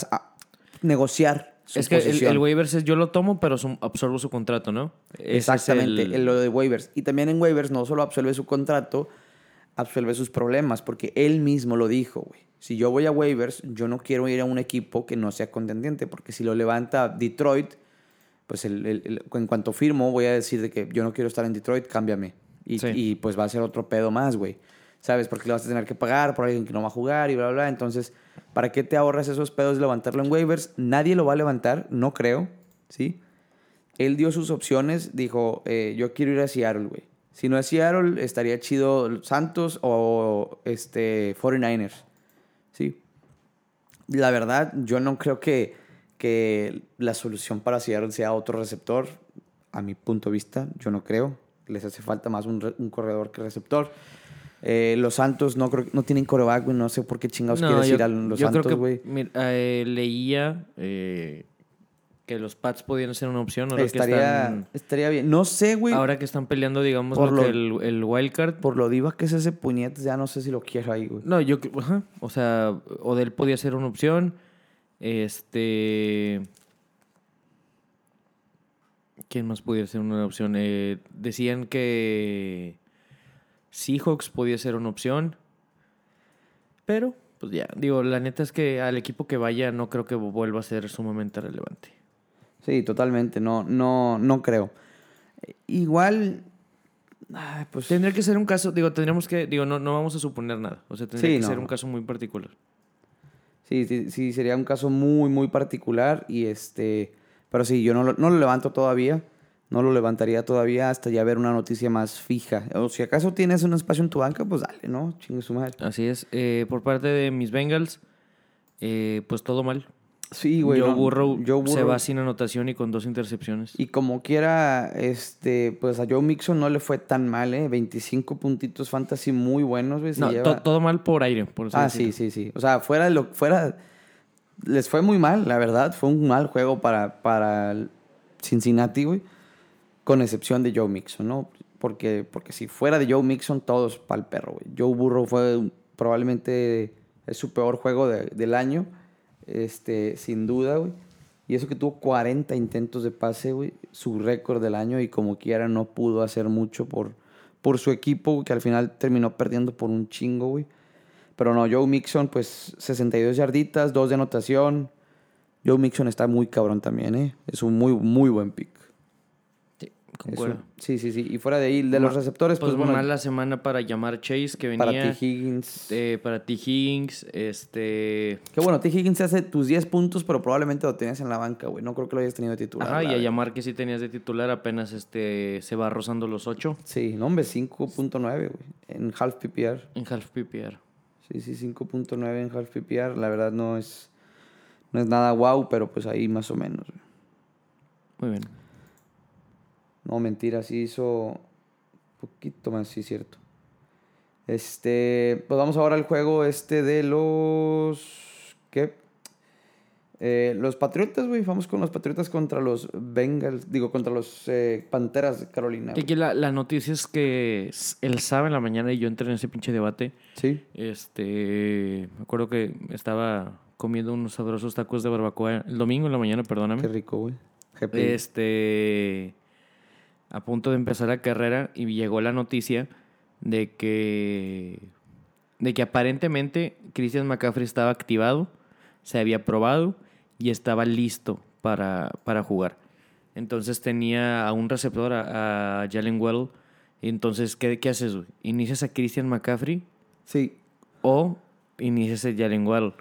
negociar su es que el, posición. el waivers es yo lo tomo, pero absorbo su contrato, ¿no? Ese Exactamente, el- lo de waivers. Y también en waivers no solo absuelve su contrato, absuelve sus problemas, porque él mismo lo dijo, güey. Si yo voy a waivers, yo no quiero ir a un equipo que no sea contendiente, porque si lo levanta Detroit, pues el- el- el- en cuanto firmo voy a decir de que yo no quiero estar en Detroit, cámbiame. Y, Sí. y, pues va a ser otro pedo más, güey. ¿Sabes? Porque le vas a tener que pagar por alguien que no va a jugar y bla, bla, bla. Entonces, ¿para qué te ahorras esos pedos de levantarlo en waivers? Nadie lo va a levantar, no creo, ¿sí? Él dio sus opciones, dijo, eh, yo quiero ir a Seattle, güey. Si no es Seattle, estaría chido Santos o este 49ers, ¿sí? La verdad, yo no creo que, que la solución para Seattle sea otro receptor. A mi punto de vista, yo no creo. Les hace falta más un, un corredor que receptor. Eh, los Santos no creo no tienen coreback, güey. No sé por qué chingados No, quieres yo, ir a los yo Santos, güey. eh, leía eh, que los Pats podían ser una opción. Ahora, que Estaría, están, estaría bien. No sé, güey. ahora que están peleando, digamos, Por lo que el, el wildcard. Por lo diva que es ese puñete, ya no sé si lo quiero ahí, güey. No, yo, ajá, o sea, Odell podía ser una opción. Este. ¿Quién más podía ser una opción? Eh, decían que Seahawks podía ser una opción. Pero, pues ya, digo, la neta es que al equipo que vaya no creo que vuelva a ser sumamente relevante. Sí, totalmente. No, no, no creo. Igual. ay, pues. Tendría que ser un caso, digo, tendríamos que, digo, no, no vamos a suponer nada. O sea, tendría Sí, que no, ser un caso muy particular. Sí, sí, sí, sería un caso muy, muy particular. Y este. Pero sí, yo no lo, no lo levanto todavía. No lo levantaría todavía hasta ya ver una noticia más fija. O si acaso tienes un espacio en tu banca, pues dale, ¿no? Chingue su madre. Así es. Eh, por parte de mis Bengals, eh, pues todo mal. Sí, güey. Joe, no, Burrow Joe se va sin anotación y con dos intercepciones. Y como quiera, este, pues a Joe Mixon no le fue tan mal, ¿eh? 25 puntitos fantasy muy buenos, güey. no, lleva- to- todo mal por aire, por Ah, decirlo. sí, sí, sí. O sea, fuera de lo fuera les fue muy mal, la verdad, fue un mal juego para para el Cincinnati, güey, con excepción de Joe Mixon, ¿no? Porque porque si fuera de Joe Mixon todos pa'l perro, güey. Joe Burrow fue probablemente es su peor juego de- del año, este, sin duda, güey. Y eso que tuvo 40 intentos de pase, güey, su récord del año y como quiera no pudo hacer mucho por por su equipo, que al final terminó perdiendo por un chingo, güey. Pero no, Joe Mixon, pues 62 yarditas, 2 de anotación. Joe Mixon está muy cabrón también, ¿eh? Es un muy, muy buen pick. Concuerdo. sí, sí, sí. Y fuera de ahí, de los receptores, pues, Pues bueno, mala semana para llamar Chase, que venía. para T. Higgins. eh, para T. Higgins, este... Que bueno, T. Higgins hace tus 10 puntos, pero probablemente lo tenías en la banca, güey. No creo que lo hayas tenido de titular. Ajá, y la a llamar que sí tenías de titular apenas este se va rozando los 8 Sí, no, hombre, 5.9, güey. En half PPR. en half PPR. Sí, sí, 5.9 en half PPR. La verdad no es, no es nada wow, pero pues ahí más o menos, güey. Muy bien. No, mentira, sí hizo un poquito más, sí, cierto. Este, pues vamos ahora al juego este de los... ¿Qué? Eh, los Patriotas, güey. Vamos con los Patriotas contra los Bengals, digo, contra los eh, Panteras de Carolina. Aquí la, la noticia es que el sábado en la mañana y yo entré en ese pinche debate. Sí. Este, me acuerdo que estaba comiendo unos sabrosos tacos de barbacoa el domingo en la mañana, perdóname. Qué rico, güey. Este, a punto de empezar la carrera y llegó la noticia de que, de que aparentemente Christian McCaffrey estaba activado, se había probado y estaba listo para, para jugar. Entonces tenía a un receptor, a, a Jalen. Y entonces, ¿qué, qué haces? ¿Inicias a Christian McCaffrey Sí. o inicias a Jalen Waddle?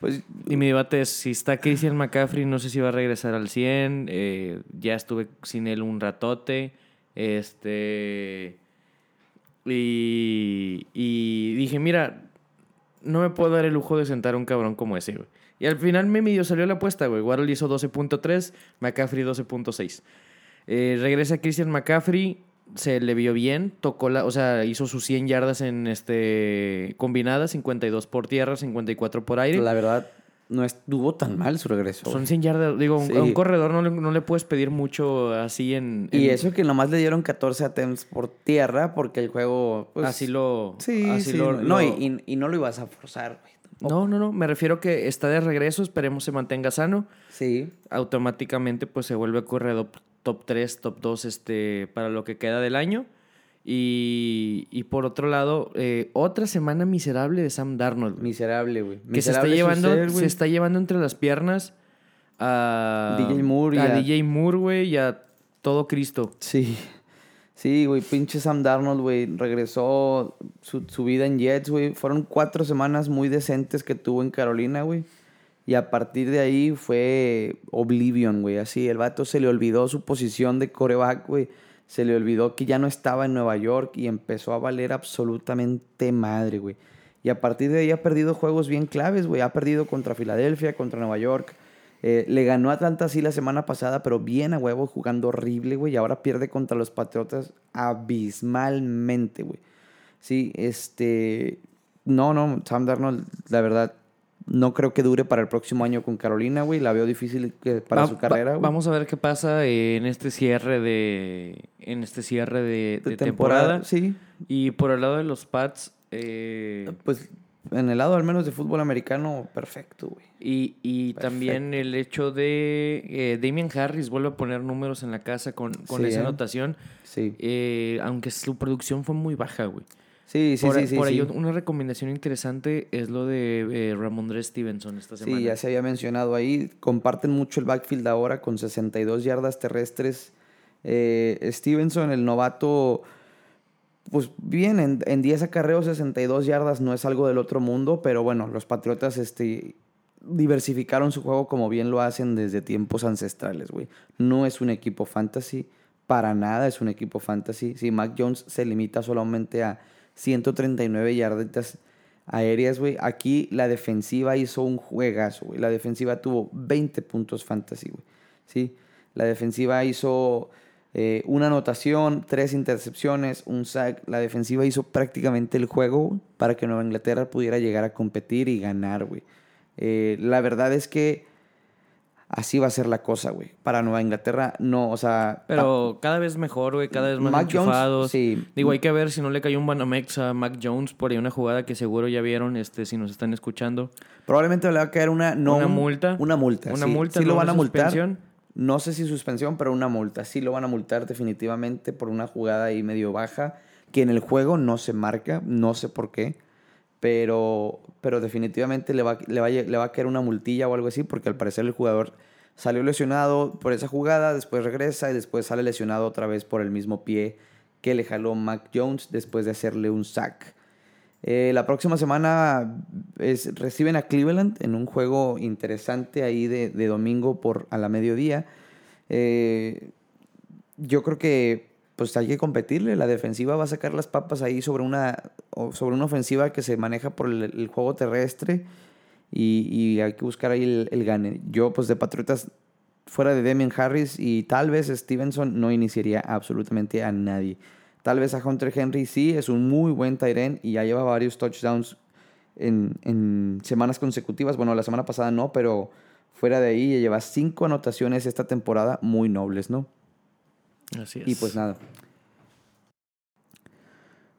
Pues Y mi debate es, si está Christian McCaffrey, no sé si va a regresar al 100. eh, ya estuve sin él un ratote. Este... Y, dije, mira, no me puedo dar el lujo de sentar a un cabrón como ese, güey. Y al final me medio salió la apuesta, güey. Hizo 12.3, McCaffrey 12.6. Eh, regresa Christian McCaffrey, se le vio bien, tocó la, o sea, hizo sus 100 yardas en este combinadas, 52 por tierra, 54 por aire. la verdad no estuvo tan mal su regreso. Son güey. 100 yardas. Digo, Sí. a un corredor no le, no le puedes pedir mucho así en... Y eso que nomás le dieron 14 attempts por tierra porque el juego... pues, así lo... Sí, así sí. lo- no, lo- y, y- no lo ibas a forzar, güey. no, no, no. Me refiero que está de regreso. Esperemos se mantenga sano. Sí. Automáticamente pues se vuelve corredor top 3, top 2 este, para lo que queda del año. Y, y por otro lado, eh, otra semana miserable de Sam Darnold. Miserable, güey. que se está, llevando, ser, se está llevando entre las piernas a DJ Moore y a a- DJ Moore, güey, y a todo Cristo. Sí. Sí, güey, pinche Sam Darnold, güey, regresó su, su vida en Jets, güey. Fueron cuatro semanas muy decentes que tuvo en Carolina, güey. Y a partir de ahí fue Oblivion, güey. Así, el vato se le olvidó su posición de coreback, güey. Se le olvidó que ya no estaba en Nueva York y empezó a valer absolutamente madre, güey. Y a partir de ahí ha perdido juegos bien claves, güey. Ha perdido contra Filadelfia, contra Nueva York. Eh, le ganó a Atlanta sí la semana pasada, pero bien a huevo, jugando horrible, güey. Y ahora pierde contra los Patriotas abismalmente, güey. Sí, este... No, no, Sam Darnold, la verdad, no creo que dure para el próximo año con Carolina, güey. La veo difícil que- para Va- su carrera. Vamos a ver qué pasa en este cierre de en este cierre de, de de temporada, temporada. sí. Y por el lado de los Pats, eh, Pues en el lado al menos de fútbol americano, perfecto, güey. y, y también el hecho de eh, Damian Harris vuelve a poner números en la casa con, con Sí, esa ¿eh? anotación, Sí, eh, aunque su producción fue muy baja, güey. Sí, sí, por sí. sí, por sí. ahí una recomendación interesante es lo de eh, Ramondre Stevenson esta semana. Sí, ya se había mencionado ahí. Comparten mucho el backfield ahora con 62 yardas terrestres. Eh, Stevenson, el novato, pues bien, en, en 10 acarreos, 62 yardas no es algo del otro mundo, pero bueno, los Patriotas este, diversificaron su juego como bien lo hacen desde tiempos ancestrales, güey. No es un equipo fantasy, para nada es un equipo fantasy. Si Mac Jones se limita solamente a 139 yarditas aéreas, güey. Aquí la defensiva hizo un juegazo, güey. La defensiva tuvo 20 puntos fantasy, güey. ¿Sí? La defensiva hizo eh, una anotación, tres intercepciones, un sack. La defensiva hizo prácticamente el juego para que Nueva Inglaterra pudiera llegar a competir y ganar, güey. Eh, la verdad es que así va a ser la cosa, güey. Para Nueva Inglaterra, no, o sea... Pero cada vez mejor, güey, cada vez más Mac Jones, sí. Digo, hay que ver si no le cayó un Banamex a Mac Jones por ahí una jugada que seguro ya vieron, este, si nos están escuchando. Probablemente le va a caer una... No, Una un- multa. Una multa, Una sí. multa, Sí lo van a multar. suspensión. No sé si suspensión, pero una multa. Sí lo van a multar definitivamente por una jugada ahí medio baja que en el juego no se marca, no sé por qué, pero, pero definitivamente le va, le, va, le va a caer una multilla o algo así porque al parecer el jugador salió lesionado por esa jugada, después regresa y después sale lesionado otra vez por el mismo pie que le jaló Mac Jones después de hacerle un sack. Eh, la próxima semana es- reciben a Cleveland en un juego interesante ahí de, de domingo por a la mediodía. Eh, yo creo que pues hay que competirle. La defensiva va a sacar las papas ahí sobre una, sobre una ofensiva que se maneja por el juego terrestre y, y hay que buscar ahí el, el gane. Yo pues de Patriotas fuera de Demian Harris y tal vez Stevenson no iniciaría absolutamente a nadie. Tal vez a Hunter Henry sí, es un muy buen end y ya lleva varios touchdowns en, en semanas consecutivas. Bueno, la semana pasada no, pero fuera de ahí ya lleva cinco anotaciones esta temporada muy nobles, ¿no? Así es. Y pues nada.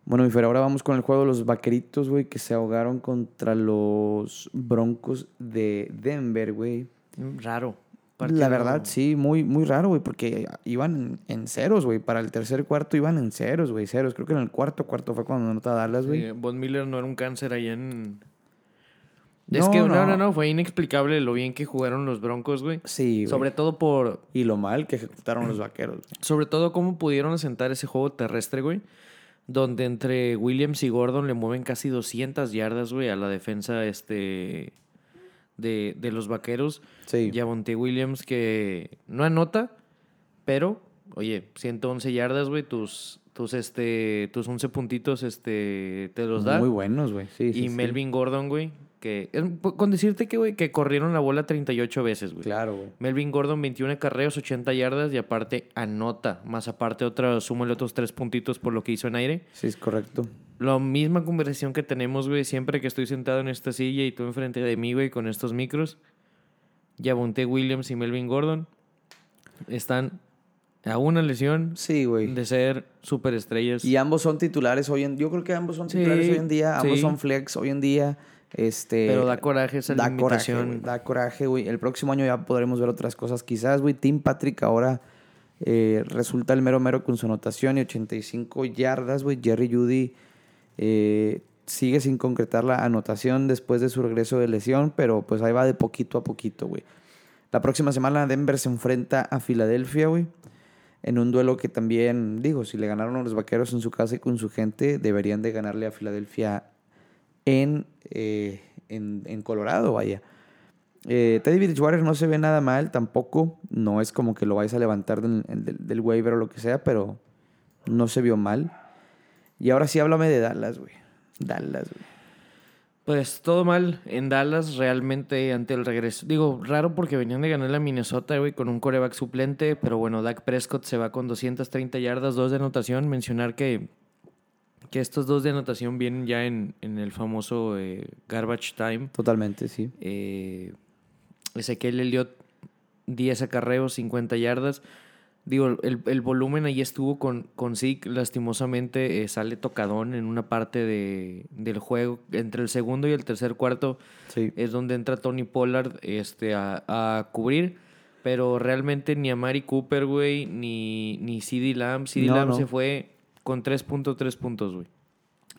Bueno, mi Fer, ahora vamos con el juego de los vaqueritos, güey, que se ahogaron contra los Broncos de Denver, güey. Mm, Raro. La verdad, sí, muy, muy raro, güey, porque iban en, ceros, güey. Para el tercer cuarto iban en ceros, güey, ceros. Creo que en el cuarto cuarto fue cuando anota Dallas, güey. Sí, Von Miller no era un cáncer ahí en... es No, que no, no. no, no, fue inexplicable lo bien que jugaron los Broncos, güey. Sí, güey. Sobre todo por... Y lo mal que ejecutaron los vaqueros. güey. Sobre todo cómo pudieron asentar ese juego terrestre, güey. Donde entre Williams y Gordon le mueven casi 200 yardas, güey, a la defensa este de, de los vaqueros. Sí. Javonte Williams que no anota, pero, oye, 111 yardas, güey, tus, tus, este, tus 11 puntitos este, te los da. Muy buenos, güey. Sí, y sí. Melvin Gordon, güey, que... es- con decirte que, güey, que corrieron la bola 38 veces, güey. Claro, güey. Melvin Gordon, 21 carreos, 80 yardas y aparte anota. Más aparte, otra, súmale otros tres puntitos por lo que hizo en aire. Sí, es correcto. La misma conversación que tenemos, güey, siempre que estoy sentado en esta silla y tú enfrente de mí, güey, con estos micros. Yavonte Williams y Melvin Gordon están a una lesión Sí, güey. de ser superestrellas. Y ambos son titulares hoy en Yo creo que ambos son Sí, titulares hoy en día. Ambos sí. son flex hoy en día. Este, Pero da coraje esa da coraje, da coraje, güey. El próximo año ya podremos ver otras cosas. Quizás, güey, Tim Patrick ahora eh, resulta el mero mero con su anotación y 85 yardas, güey. Jerry Judy eh, sigue sin concretar la anotación después de su regreso de lesión, pero pues ahí va de poquito a poquito, güey. La próxima semana Denver se enfrenta a Filadelfia, güey. En un duelo que también, digo, si le ganaron a los vaqueros en su casa y con su gente, deberían de ganarle a Filadelfia en, eh, en, en Colorado, vaya. Eh, Teddy Bridgewater no se ve nada mal tampoco. No es como que lo vais a levantar del, del, waiver o lo que sea, pero no se vio mal. Y ahora sí háblame de Dallas, güey. Dallas, güey. Pues todo mal en Dallas realmente ante el regreso. Digo, raro porque venían de ganar la Minnesota, güey, con un coreback suplente, pero bueno, Dak Prescott se va con 230 yardas, dos de anotación. Mencionar que, que estos dos de anotación vienen ya en, en el famoso eh, garbage time. Totalmente, sí. Eh, Ezequiel Elliott, 10 acarreos, 50 yardas. Digo, el, el volumen ahí estuvo con, con Zeke. Lastimosamente eh, sale tocadón en una parte de, del juego. Entre el segundo y el tercer cuarto Sí. es donde entra Tony Pollard este, a, a cubrir. Pero realmente ni a Mari Cooper, güey, ni, ni CD Lamb. CD No, Lamb no. se fue con 3.3 puntos, güey.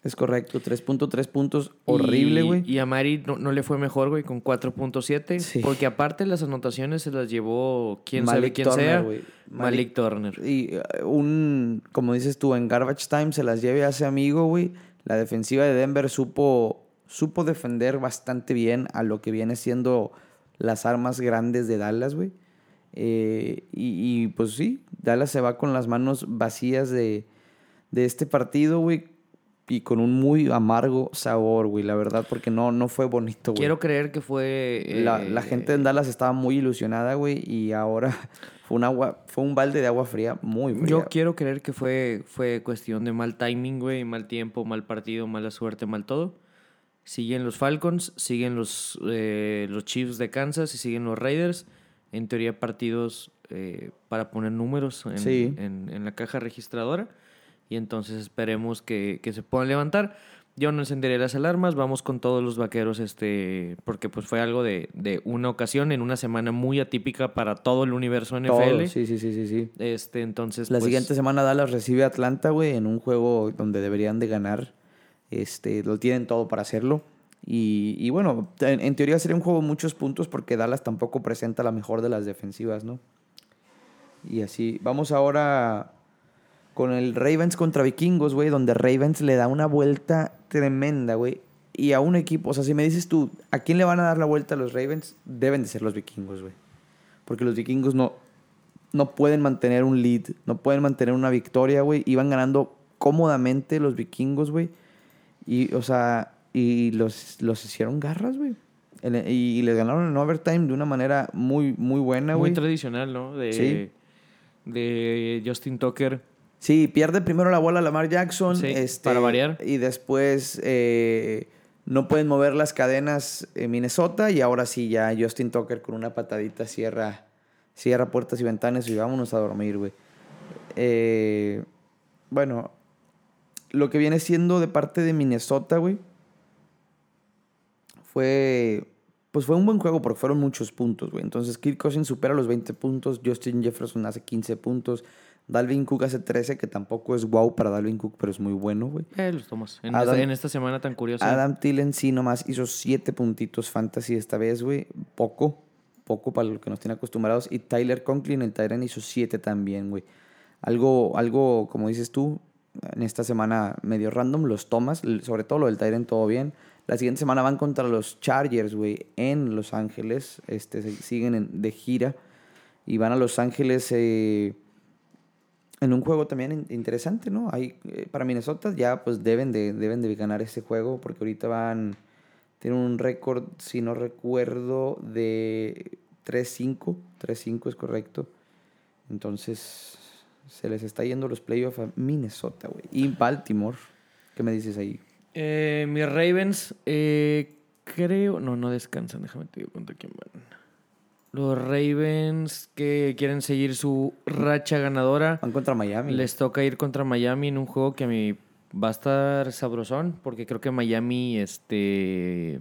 Es correcto. 3.3 puntos. Horrible, güey. Y a Mari no, no le fue mejor, güey, con 4.7. Sí. Porque aparte las anotaciones se las llevó quién sabe Malik quién Turner, sea. Malik, Turner. Y eh, un, como dices tú, en Garbage Time se las lleve a ese amigo, güey. La defensiva de Denver supo, supo defender bastante bien a lo que viene siendo las armas grandes de Dallas, güey. Eh, y, y, pues sí, Dallas se va con las manos vacías de, de este partido, güey. y con un muy amargo sabor, güey, la verdad, porque no, no fue bonito, güey. Quiero creer que fue... La, eh, la gente en Dallas estaba muy ilusionada, güey, y ahora <laughs> fue un agua, fue un balde de agua fría muy fría. Yo quiero creer que fue, fue cuestión de mal timing, güey, mal tiempo, mal partido, mala suerte, mal todo. Siguen los Falcons, siguen los, eh, los Chiefs de Kansas y siguen los Raiders. En teoría, partidos eh, para poner números en, Sí. en- en la caja registradora. Y entonces esperemos que, que se puedan levantar. Yo no encenderé las alarmas, vamos con todos los vaqueros, este, porque pues fue algo de, de una ocasión en una semana muy atípica para todo el universo NFL. Todo, sí, sí, sí, sí, sí. Este, entonces. La pues, siguiente semana Dallas recibe a Atlanta, güey, en un juego donde deberían de ganar. Este, lo tienen todo para hacerlo. Y, y bueno, en, en teoría sería un juego de muchos puntos porque Dallas tampoco presenta la mejor de las defensivas, ¿no? Y así, vamos ahora con el Ravens contra Vikingos, güey, donde Ravens le da una vuelta tremenda, güey. Y a un equipo, o sea, si me dices tú, ¿a quién le van a dar la vuelta a los Ravens? Deben de ser los Vikingos, güey. Porque los Vikingos no, no pueden mantener un lead, no pueden mantener una victoria, güey. Iban ganando cómodamente los vikingos, güey. Y, o sea, y los, los hicieron garras, güey. Y, les ganaron en overtime de una manera muy, muy buena, Muy güey. tradicional, ¿no? De, Sí. de Justin Tucker. Sí, pierde primero la bola Lamar Jackson. Sí, este, para variar. Y después eh, no pueden mover las cadenas en Minnesota. Y ahora sí, ya Justin Tucker con una patadita cierra, cierra puertas y ventanas y vámonos a dormir, güey. Eh, bueno, lo que viene siendo de parte de Minnesota, güey, fue. Pues fue un buen juego porque fueron muchos puntos, güey. Entonces, Kirk Cousins supera los 20 puntos, Justin Jefferson hace 15 puntos, Dalvin Cook hace 13, que tampoco es wow para Dalvin Cook, pero es muy bueno, güey. Eh, los tomas. En, Adam- esta, en esta semana tan curiosa. Adam Tillen sí nomás hizo 7 puntitos fantasy esta vez, güey. Poco, poco para lo que nos tiene acostumbrados. Y Tyler Conklin, el Tyrant, hizo 7 también, güey. Algo, algo, como dices tú, en esta semana medio random, los tomas, sobre todo lo del Tyrant, todo bien. La siguiente semana van contra los Chargers, güey, en Los Ángeles. Este, siguen en- de gira. Y van a Los Ángeles eh, en un juego también in- interesante, ¿no? Hay, eh, para Minnesota ya pues deben de, deben de ganar ese juego porque ahorita van... Tienen un récord, si no recuerdo, de 3-5. 3-5 es correcto. Entonces, se les está yendo los playoffs a Minnesota, güey. Y Baltimore. ¿Qué me dices ahí? Eh, mis Ravens, eh, creo. No, no descansan. Déjame te digo contra quién van. Los Ravens que quieren seguir su racha ganadora. Van contra Miami. Les toca ir contra Miami en un juego que a mí va a estar sabrosón, porque creo que Miami este,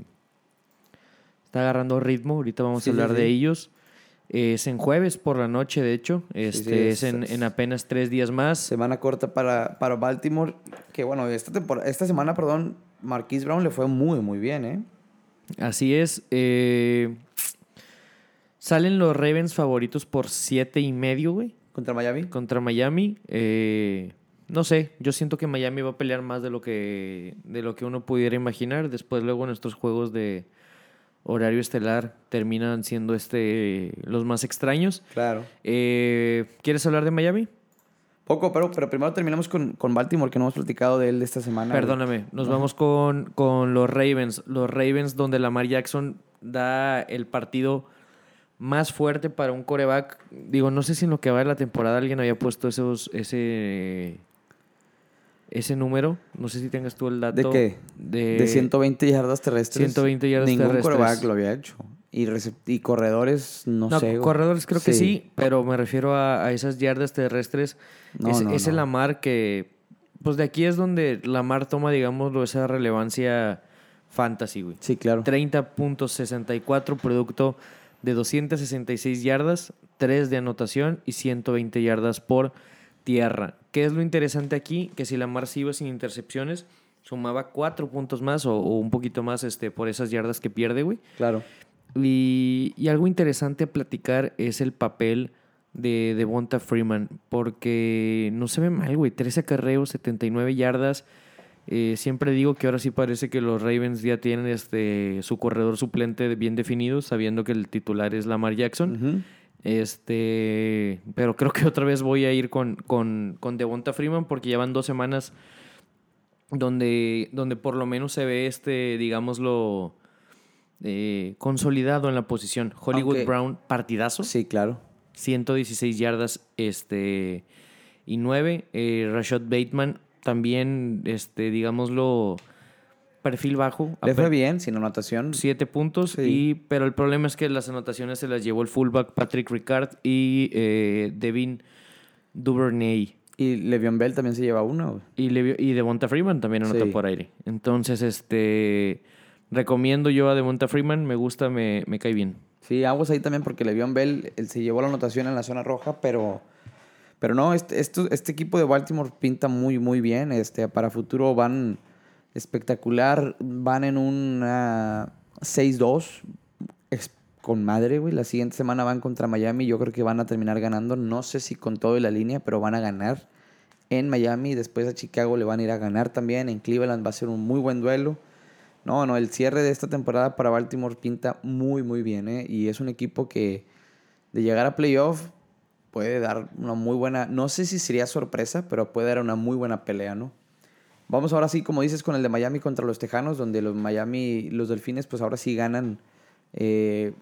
está agarrando ritmo. Ahorita vamos Sí, a hablar sí. de ellos. Es en jueves por la noche, de hecho. Este, es, en, es- en apenas tres días más. Semana corta para, para Baltimore. Que bueno, esta, temporada, esta semana, perdón, Marquise Brown le fue muy, muy bien, ¿eh? Así es. eh, salen los Ravens favoritos por siete y medio, güey. Contra Miami. Contra Miami. eh, no sé, yo siento que Miami va a pelear más de lo que, de lo que uno pudiera imaginar. Después luego nuestros juegos de horario estelar terminan siendo este los más extraños. Claro. Eh, ¿Quieres hablar de Miami? Poco, pero, pero primero terminamos con, con Baltimore, que no hemos platicado de él esta semana. Perdóname, nos vamos con, con los Ravens. Los Ravens donde Lamar Jackson da el partido más fuerte para un coreback. Digo, no sé si en lo que va de la temporada alguien había puesto esos, ese, ese número. No sé si tengas tú el dato. ¿De qué? De, De 120 yardas terrestres. 120 yardas Ningún terrestres. quarterback lo había hecho. Y, y corredores, no, No, sé. corredores creo que sí, pero me refiero a, a esas yardas terrestres. No, es no, es el. Lamar que... Pues de aquí es donde Lamar toma, digámoslo, esa relevancia fantasy, güey. Sí, claro. 30.64 producto de 266 yardas, 3 de anotación y 120 yardas por tierra. ¿Qué es lo interesante aquí? Que si Lamar se iba sin intercepciones, sumaba 4 puntos más o, o un poquito más este, por esas yardas que pierde, güey. Claro. Y, y algo interesante a platicar es el papel de Devonta Freeman, porque no se ve mal, güey. 13 acarreos, 79 yardas. Eh, siempre digo que ahora sí parece que los Ravens ya tienen este su corredor suplente bien definido, sabiendo que el titular es Lamar Jackson. Este, pero creo que otra vez voy a ir con, con, con Devonta Freeman porque ya van dos semanas donde, donde por lo menos se ve este, digámoslo, eh, consolidado en la posición. Hollywood Brown, partidazo. Sí, claro. 116 yardas este, y 9. Eh, Rashad Bateman también, este, digámoslo, perfil bajo. Le fue bien, sin anotación. 7 puntos. Sí. Y, pero el problema es que las anotaciones se las llevó el fullback Patrick Ricard y eh, Devin Duvernay. Y Le'Veon Bell también se lleva una, güey. Y, Levi- y Devonta Freeman también anota Sí. por aire. Entonces, este recomiendo yo a Devonta Freeman. Me gusta, me, me cae bien. Sí, aguas ahí también porque Le'Veon Bell él se llevó la anotación en la zona roja, pero, pero no, este, este equipo de Baltimore pinta muy, muy bien. Este, para futuro van espectacular, van en una 6-2 es- con madre, güey. La siguiente semana van contra Miami, yo creo que van a terminar ganando, no sé si con todo y la línea, pero van a ganar en Miami, después a Chicago le van a ir a ganar también, en Cleveland va a ser un muy buen duelo. No, no, el cierre de esta temporada para Baltimore pinta muy, muy bien, ¿eh? Y es un equipo que de llegar a playoff puede dar una muy buena, no sé si sería sorpresa, pero puede dar una muy buena pelea, ¿no? Vamos ahora sí, como dices, con el de Miami contra los Tejanos, donde los Miami, los Delfines, pues ahora sí ganan, eh,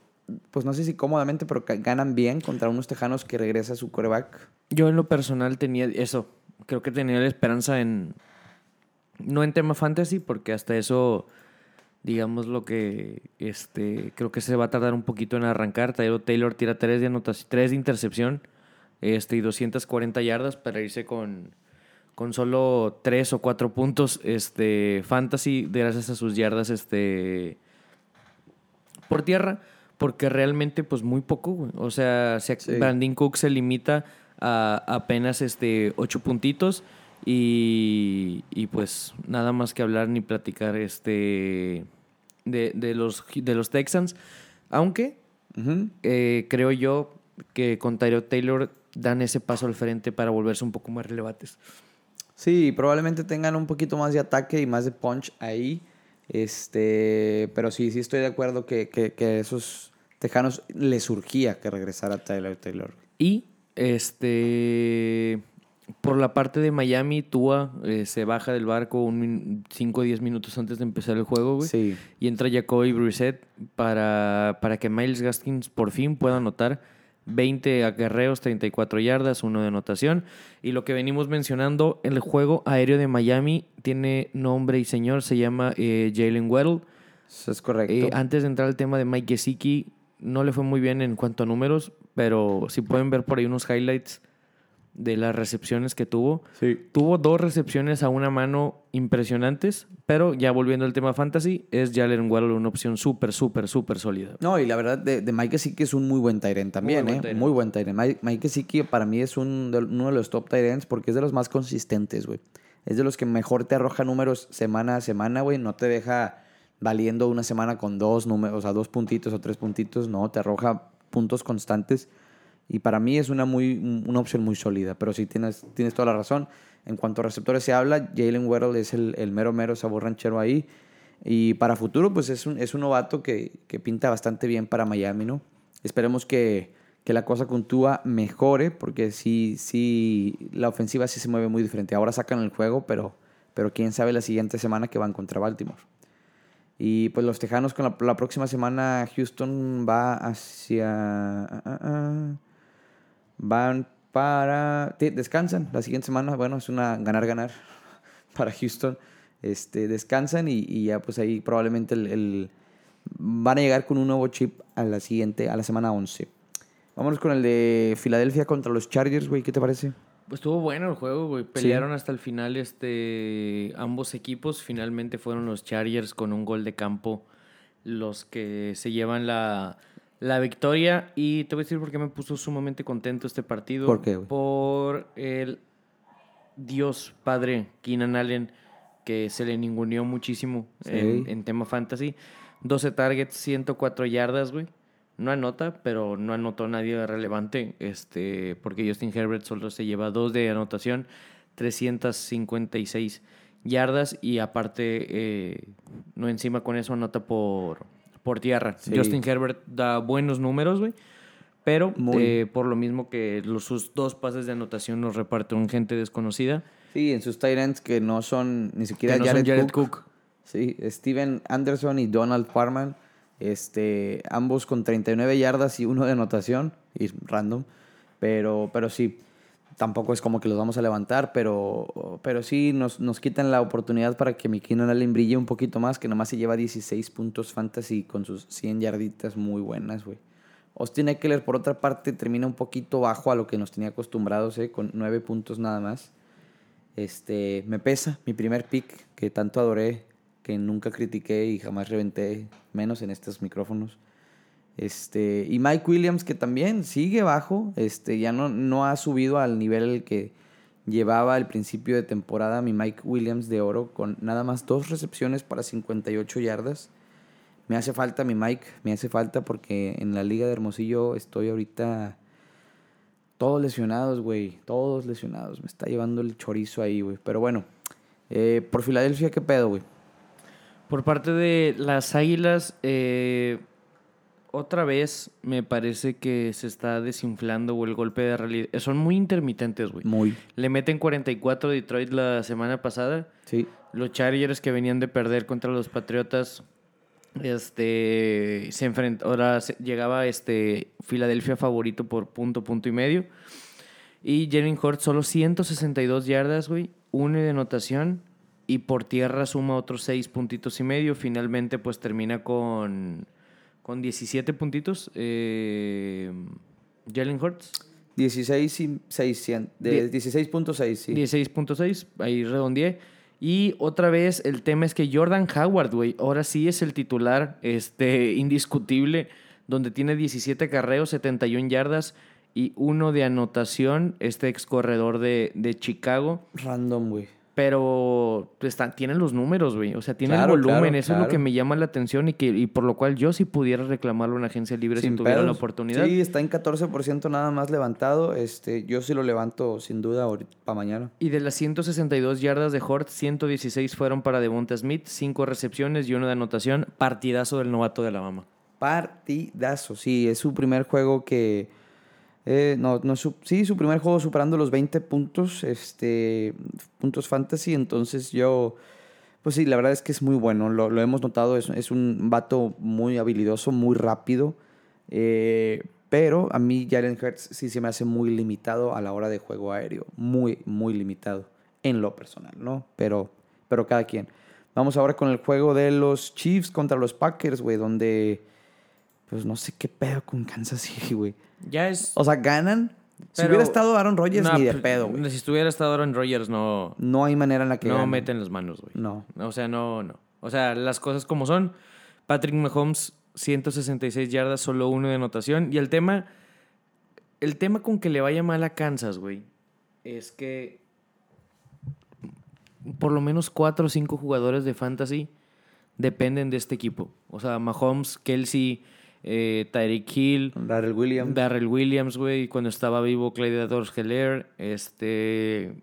pues no sé si cómodamente, pero ganan bien contra unos Tejanos que regresa su quarterback. Yo en lo personal tenía eso. Creo que tenía la esperanza en. No en tema fantasy, porque hasta eso, digamos lo que. Este. Creo que se va a tardar un poquito en arrancar. Taylor, Taylor tira 3 de anotación, 3 de intercepción. Este, y 240 yardas para irse con. Con solo 3 o 4 puntos. Este. Fantasy. Gracias a sus yardas. Este. Por tierra. Porque realmente, pues muy poco, güey. O sea, se, Sí. Brandon Cook se limita a apenas este 8 puntitos. Y, y pues nada más que hablar ni platicar este de, de los, de los Texans. Aunque eh, creo yo que con Tyrod Taylor dan ese paso al frente para volverse un poco más relevantes. Sí, probablemente tengan un poquito más de ataque y más de punch ahí. Este, pero sí, sí estoy de acuerdo que, que, que esos tejanos les surgía que regresara Tyler Taylor. Y este por la parte de Miami, Tua eh, se baja del barco 5 o 10 minutos antes de empezar el juego, güey. Sí. Y entra Jacoby Brissett para, para que Miles Gaskins por fin pueda anotar 20 acarreos, 34 yardas, uno de anotación. Y lo que venimos mencionando, el juego aéreo de Miami tiene nombre y señor, se llama eh, Jalen Weddle. Eso es correcto. Eh, antes de entrar al tema de Mike Gesicki, no le fue muy bien en cuanto a números, pero si pueden ver por ahí unos highlights de las recepciones que tuvo. sí. Tuvo dos recepciones a una mano impresionantes, pero ya volviendo al tema fantasy, es Jalen Waddle una opción súper, súper, súper sólida. No, y la verdad, de, de Mike Gesicki es un muy buen Tyrant también, Muy ¿eh? Muy buen Tyrant. Mike, Mike Gesicki para mí es un de- uno de los top Tyrants porque es de los más consistentes, güey. Es de los que mejor te arroja números semana a semana, güey. No te deja valiendo una semana con dos números, o sea, dos puntitos o tres puntitos. No, te arroja puntos constantes. Y para mí es una, muy, una opción muy sólida. Pero sí, tienes, tienes toda la razón. En cuanto a receptores se habla, Jalen Weddle es el, el mero, mero sabor ranchero ahí. Y para futuro, pues es un, es un novato que, que pinta bastante bien para Miami, ¿no? Esperemos que, que la cosa con Tua mejore, porque sí, sí, la ofensiva sí se mueve muy diferente. Ahora sacan el juego, pero, pero quién sabe la siguiente semana que van contra Baltimore. Y pues los Tejanos con la, próxima semana, Houston va hacia... ah, ah, ah. Van para... Descansan la siguiente semana. Bueno, es una ganar-ganar <laughs> para Houston. Este, descansan y, y ya pues ahí probablemente el, el- van a llegar con un nuevo chip a la siguiente, a la semana 11. Vámonos con el de Filadelfia contra los Chargers, güey. ¿Qué te parece? Pues estuvo bueno el juego, güey. Pelearon hasta el final este ambos equipos. Finalmente fueron los Chargers con un gol de campo los que se llevan la, la victoria. Y te voy a decir por qué me puso sumamente contento este partido. ¿Por qué, güey? Por el Dios Padre Keenan Allen, que se le ninguneó muchísimo en, en tema fantasy. 12 targets, 104 yardas, güey. No anota, pero no anotó nadie relevante, este, porque Justin Herbert solo se lleva dos de anotación, 356 yardas y aparte, eh, no encima con eso anota por, por tierra. Sí. Justin Herbert da buenos números, güey, pero eh, por lo mismo que los, sus dos pases de anotación los reparte un gente desconocida. Sí, en sus tight ends que no son ni siquiera no son Jared, Jared Cook. Cook. Sí, Steven Anderson y Donald Farman, este, ambos con 39 yardas y uno de anotación, y random, pero, pero sí, tampoco es como que los vamos a levantar, pero, pero sí nos, nos quitan la oportunidad para que mi Keenan Allen brille un poquito más, que nomás se lleva 16 puntos fantasy con sus 100 yarditas muy buenas, güey. Austin Eckler, por otra parte, termina un poquito bajo a lo que nos tenía acostumbrados, ¿eh? con 9 puntos nada más. Este, me pesa mi primer pick que tanto adoré, que nunca critiqué y jamás reventé, menos en estos micrófonos. Este, y Mike Williams que también sigue bajo, este, ya no, no ha subido al nivel que llevaba al principio de temporada mi Mike Williams de oro con nada más dos recepciones para 58 yardas. Me hace falta mi Mike, me hace falta porque en la liga de Hermosillo estoy ahorita todos lesionados, güey. Todos lesionados. Me está llevando el chorizo ahí, güey. Pero bueno, eh, por Filadelfia, ¿qué pedo, güey? Por parte de las Águilas, eh, otra vez me parece que se está desinflando o el golpe de realidad. Son muy intermitentes, güey. Muy. Le meten 44 a Detroit la semana pasada. Sí. Los Chargers que venían de perder contra los Patriotas, este, se enfrentó, ahora se- llegaba este Filadelfia favorito por punto, punto y medio. Y Jalen Hurts solo 162 yardas, güey, uno de anotación y por tierra suma otros 6 puntitos y medio. Finalmente, pues termina con, con 17 puntitos. Eh, Jalen Hurts. 16 y 600. De Die- 16.6, sí. 16.6, ahí redondeé. Y otra vez el tema es que Jordan Howard, güey, ahora sí es el titular este, <laughs> indiscutible, donde tiene 17 carreos, 71 yardas y uno de anotación, este ex corredor de, de Chicago. Random, güey. Pero pues, está, tienen los números, güey. O sea, tiene Claro, el volumen. claro, Eso es lo que me llama la atención y, que, y por lo cual yo sí pudiera reclamarlo en una agencia libre si Sin tuviera la oportunidad. Sí, está en 14% nada más levantado. Este, yo sí lo levanto sin duda para mañana. Y de las 162 yardas de Hort, 116 fueron para Devonta Smith, 5 recepciones y una de anotación. Partidazo del novato de Alabama. Partidazo. Sí, es su primer juego que. Eh, no, no su, sí, su primer juego superando los 20 puntos, este, puntos fantasy. Entonces yo, pues sí, la verdad es que es muy bueno. Lo, lo hemos notado, es, es un vato muy habilidoso, muy rápido. eh, pero a mí Jalen Hurts sí se me hace muy limitado a la hora de juego aéreo. Muy, muy limitado. En lo personal, ¿no? Pero, pero cada quien. Vamos ahora con el juego de los Chiefs contra los Packers, güey, donde pues no sé qué pedo con Kansas City, güey. Ya es. O sea, ganan. si Pero- hubiera estado Aaron Rodgers, No, ni de pues, pedo, güey. Si estuviera estado Aaron Rodgers, no, No hay manera en la que no ganen. meten las manos, güey. No. O sea, no, no. O sea, las cosas como son. Patrick Mahomes, 166 yardas, solo uno de anotación. Y el tema. El tema con que le vaya mal a Kansas, güey, es que por lo menos cuatro o cinco jugadores de fantasy dependen de este equipo. O sea, Mahomes, Kelsey, eh, Tyreek Hill, Darrell Williams. Darrell Williams, güey, cuando estaba vivo Clyde Edwards-Helaire, este...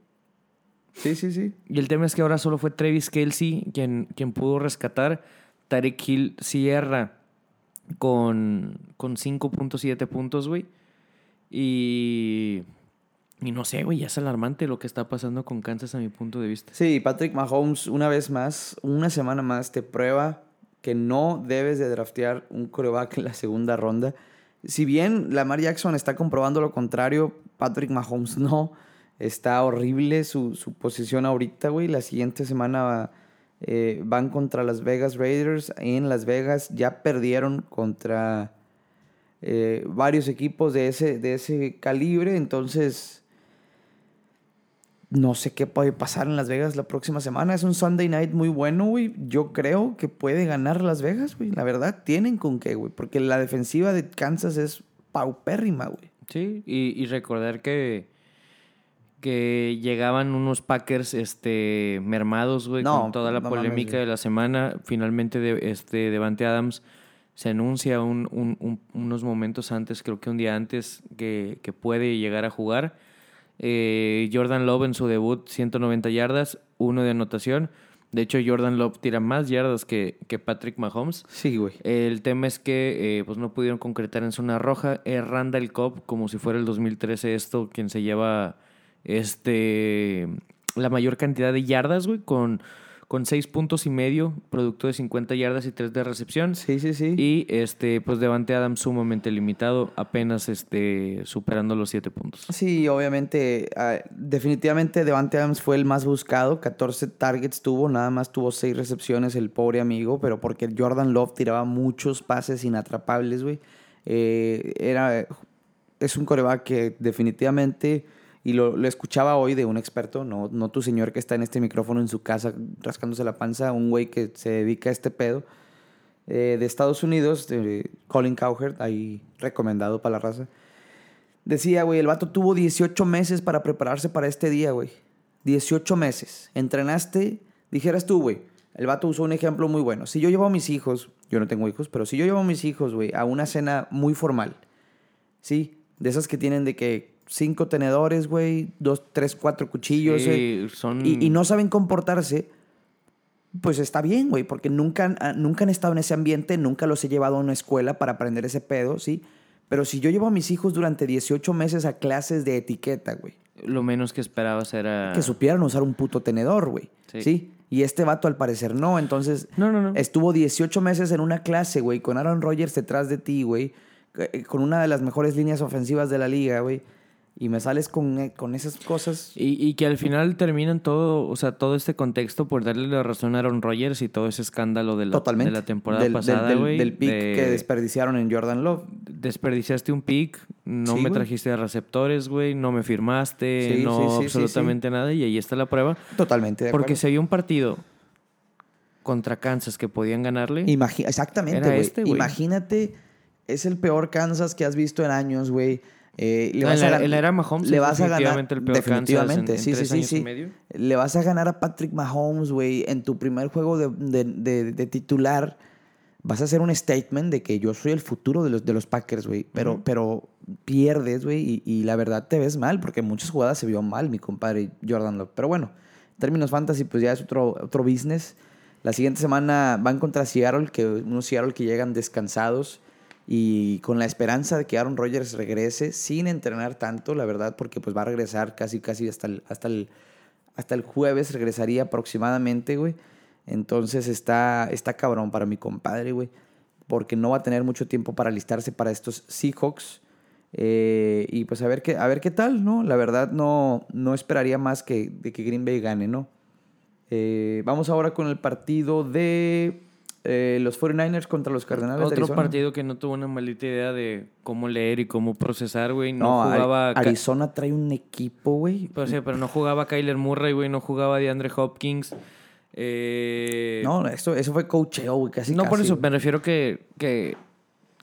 sí, sí, sí. Y el tema es que ahora solo fue Travis Kelsey quien, quien pudo rescatar. Tyreek Hill cierra con, con 5.7 puntos, güey. Y... Y no sé, güey, es alarmante lo que está pasando con Kansas a mi punto de vista. Sí, Patrick Mahomes, una vez más, una semana más, te prueba que no debes de draftear un coreback en la segunda ronda. Si bien Lamar Jackson está comprobando lo contrario, Patrick Mahomes no. Está horrible su, su posición ahorita, güey. La siguiente semana eh, van contra las Vegas Raiders en Las Vegas. Ya perdieron contra eh, varios equipos de ese, de ese calibre. Entonces, no sé qué puede pasar en Las Vegas la próxima semana. Es un Sunday night muy bueno, güey. Yo creo que puede ganar Las Vegas, güey. La verdad, tienen con qué, güey. Porque la defensiva de Kansas es paupérrima, güey. Sí, y, y recordar que, que llegaban unos Packers este, mermados, güey, No, con toda la no polémica de la semana. Finalmente, de, este, Devante Adams se anuncia un- un- un- unos momentos antes, creo que un día antes, que, que puede llegar a jugar. Eh, Jordan Love en su debut, 190 yardas, uno de anotación. De hecho, Jordan Love tira más yardas que, que Patrick Mahomes. Sí, güey. El tema es que eh, pues no pudieron concretar en zona roja. Es Randall Cobb, como si fuera el 2013 esto, quien se lleva este la mayor cantidad de yardas, güey, con, con seis puntos y medio, producto de 50 yardas y tres de recepción. Sí, sí, sí. Y este, pues Devante Adams sumamente limitado, apenas este, superando los siete puntos. Sí, obviamente, ah, definitivamente Devante Adams fue el más buscado, 14 targets tuvo, nada más tuvo seis recepciones el pobre amigo, pero porque Jordan Love tiraba muchos pases inatrapables, güey. Eh, era, es un coreback que definitivamente, y lo, escuchaba hoy de un experto, no, no tu señor que está en este micrófono en su casa rascándose la panza, un güey que se dedica a este pedo, eh, de Estados Unidos, Colin Cowherd, ahí recomendado para la raza. Decía, güey, el vato tuvo 18 meses para prepararse para este día, güey. 18 meses. Entrenaste, dijeras tú, güey. El vato usó un ejemplo muy bueno. Si yo llevo a mis hijos, yo no tengo hijos, pero si yo llevo a mis hijos, güey, a una cena muy formal, ¿sí? De esas que tienen de que cinco tenedores, güey, dos, tres, cuatro cuchillos, Sí, eh, son- y, y no saben comportarse, pues está bien, güey, porque nunca, han- ah, nunca han estado en ese ambiente, nunca los he llevado a una escuela para aprender ese pedo, ¿sí? Pero si yo llevo a mis hijos durante 18 meses a clases de etiqueta, güey, Lo menos que esperabas era... que supieran usar un puto tenedor, güey, Sí. ¿sí? Y este vato al parecer no, entonces No, no, no. estuvo 18 meses en una clase, güey, con Aaron Rodgers detrás de ti, güey, eh, con una de las mejores líneas ofensivas de la liga, güey, y me sales con, eh, con esas cosas. Y, y que al final terminan todo, o sea, todo este contexto por darle la razón a Aaron Rodgers y todo ese escándalo de la, Totalmente. de la temporada del, pasada, del, güey. del pick de- que desperdiciaron en Jordan Love. Desperdiciaste un pick, no Sí, me güey. trajiste receptores, güey, no me firmaste, Sí, no sí, absolutamente nada y ahí está la prueba. Totalmente de Porque si había un partido contra Kansas que podían ganarle, Imagi- Exactamente, güey. este. Imagínate, es el peor Kansas que has visto en años, güey. Eh, le No, vas en a la- gan- en la era Mahomes le vas a ganar definitivamente el peor en- definitivamente, en sí, sí, tres sí, y sí. medio. Le vas a ganar a Patrick Mahomes, güey, en tu primer juego de, de- de- de titular. Vas a hacer un statement de que yo soy el futuro de los, de los Packers, güey. Pero, Ujú. pero pierdes, güey, y, y la verdad te ves mal, porque en muchas jugadas se vio mal mi compadre Jordan Love. Pero bueno, en términos fantasy, pues ya es otro, otro business. La siguiente semana van contra Seattle, que unos Seattle que llegan descansados y con la esperanza de que Aaron Rodgers regrese sin entrenar tanto, la verdad, porque pues va a regresar casi, casi hasta el, hasta el, hasta el jueves, regresaría aproximadamente, güey. Entonces está, está cabrón para mi compadre, güey, porque no va a tener mucho tiempo para alistarse para estos Seahawks. Eh, y pues a ver, qué, a ver qué tal, ¿no? La verdad no, no esperaría más que, de que Green Bay gane, ¿no? Eh, vamos ahora con el partido de eh, los 49ers contra los Cardenales de Otro partido que no tuvo una maldita idea de cómo leer y cómo procesar, güey. No, jugaba... Arizona trae un equipo, güey. Pero, sí, pero no jugaba Kyler Murray, güey. No jugaba DeAndre Hopkins. Eh, No, eso, eso fue coacheo, güey, casi no por eso, me refiero que, que,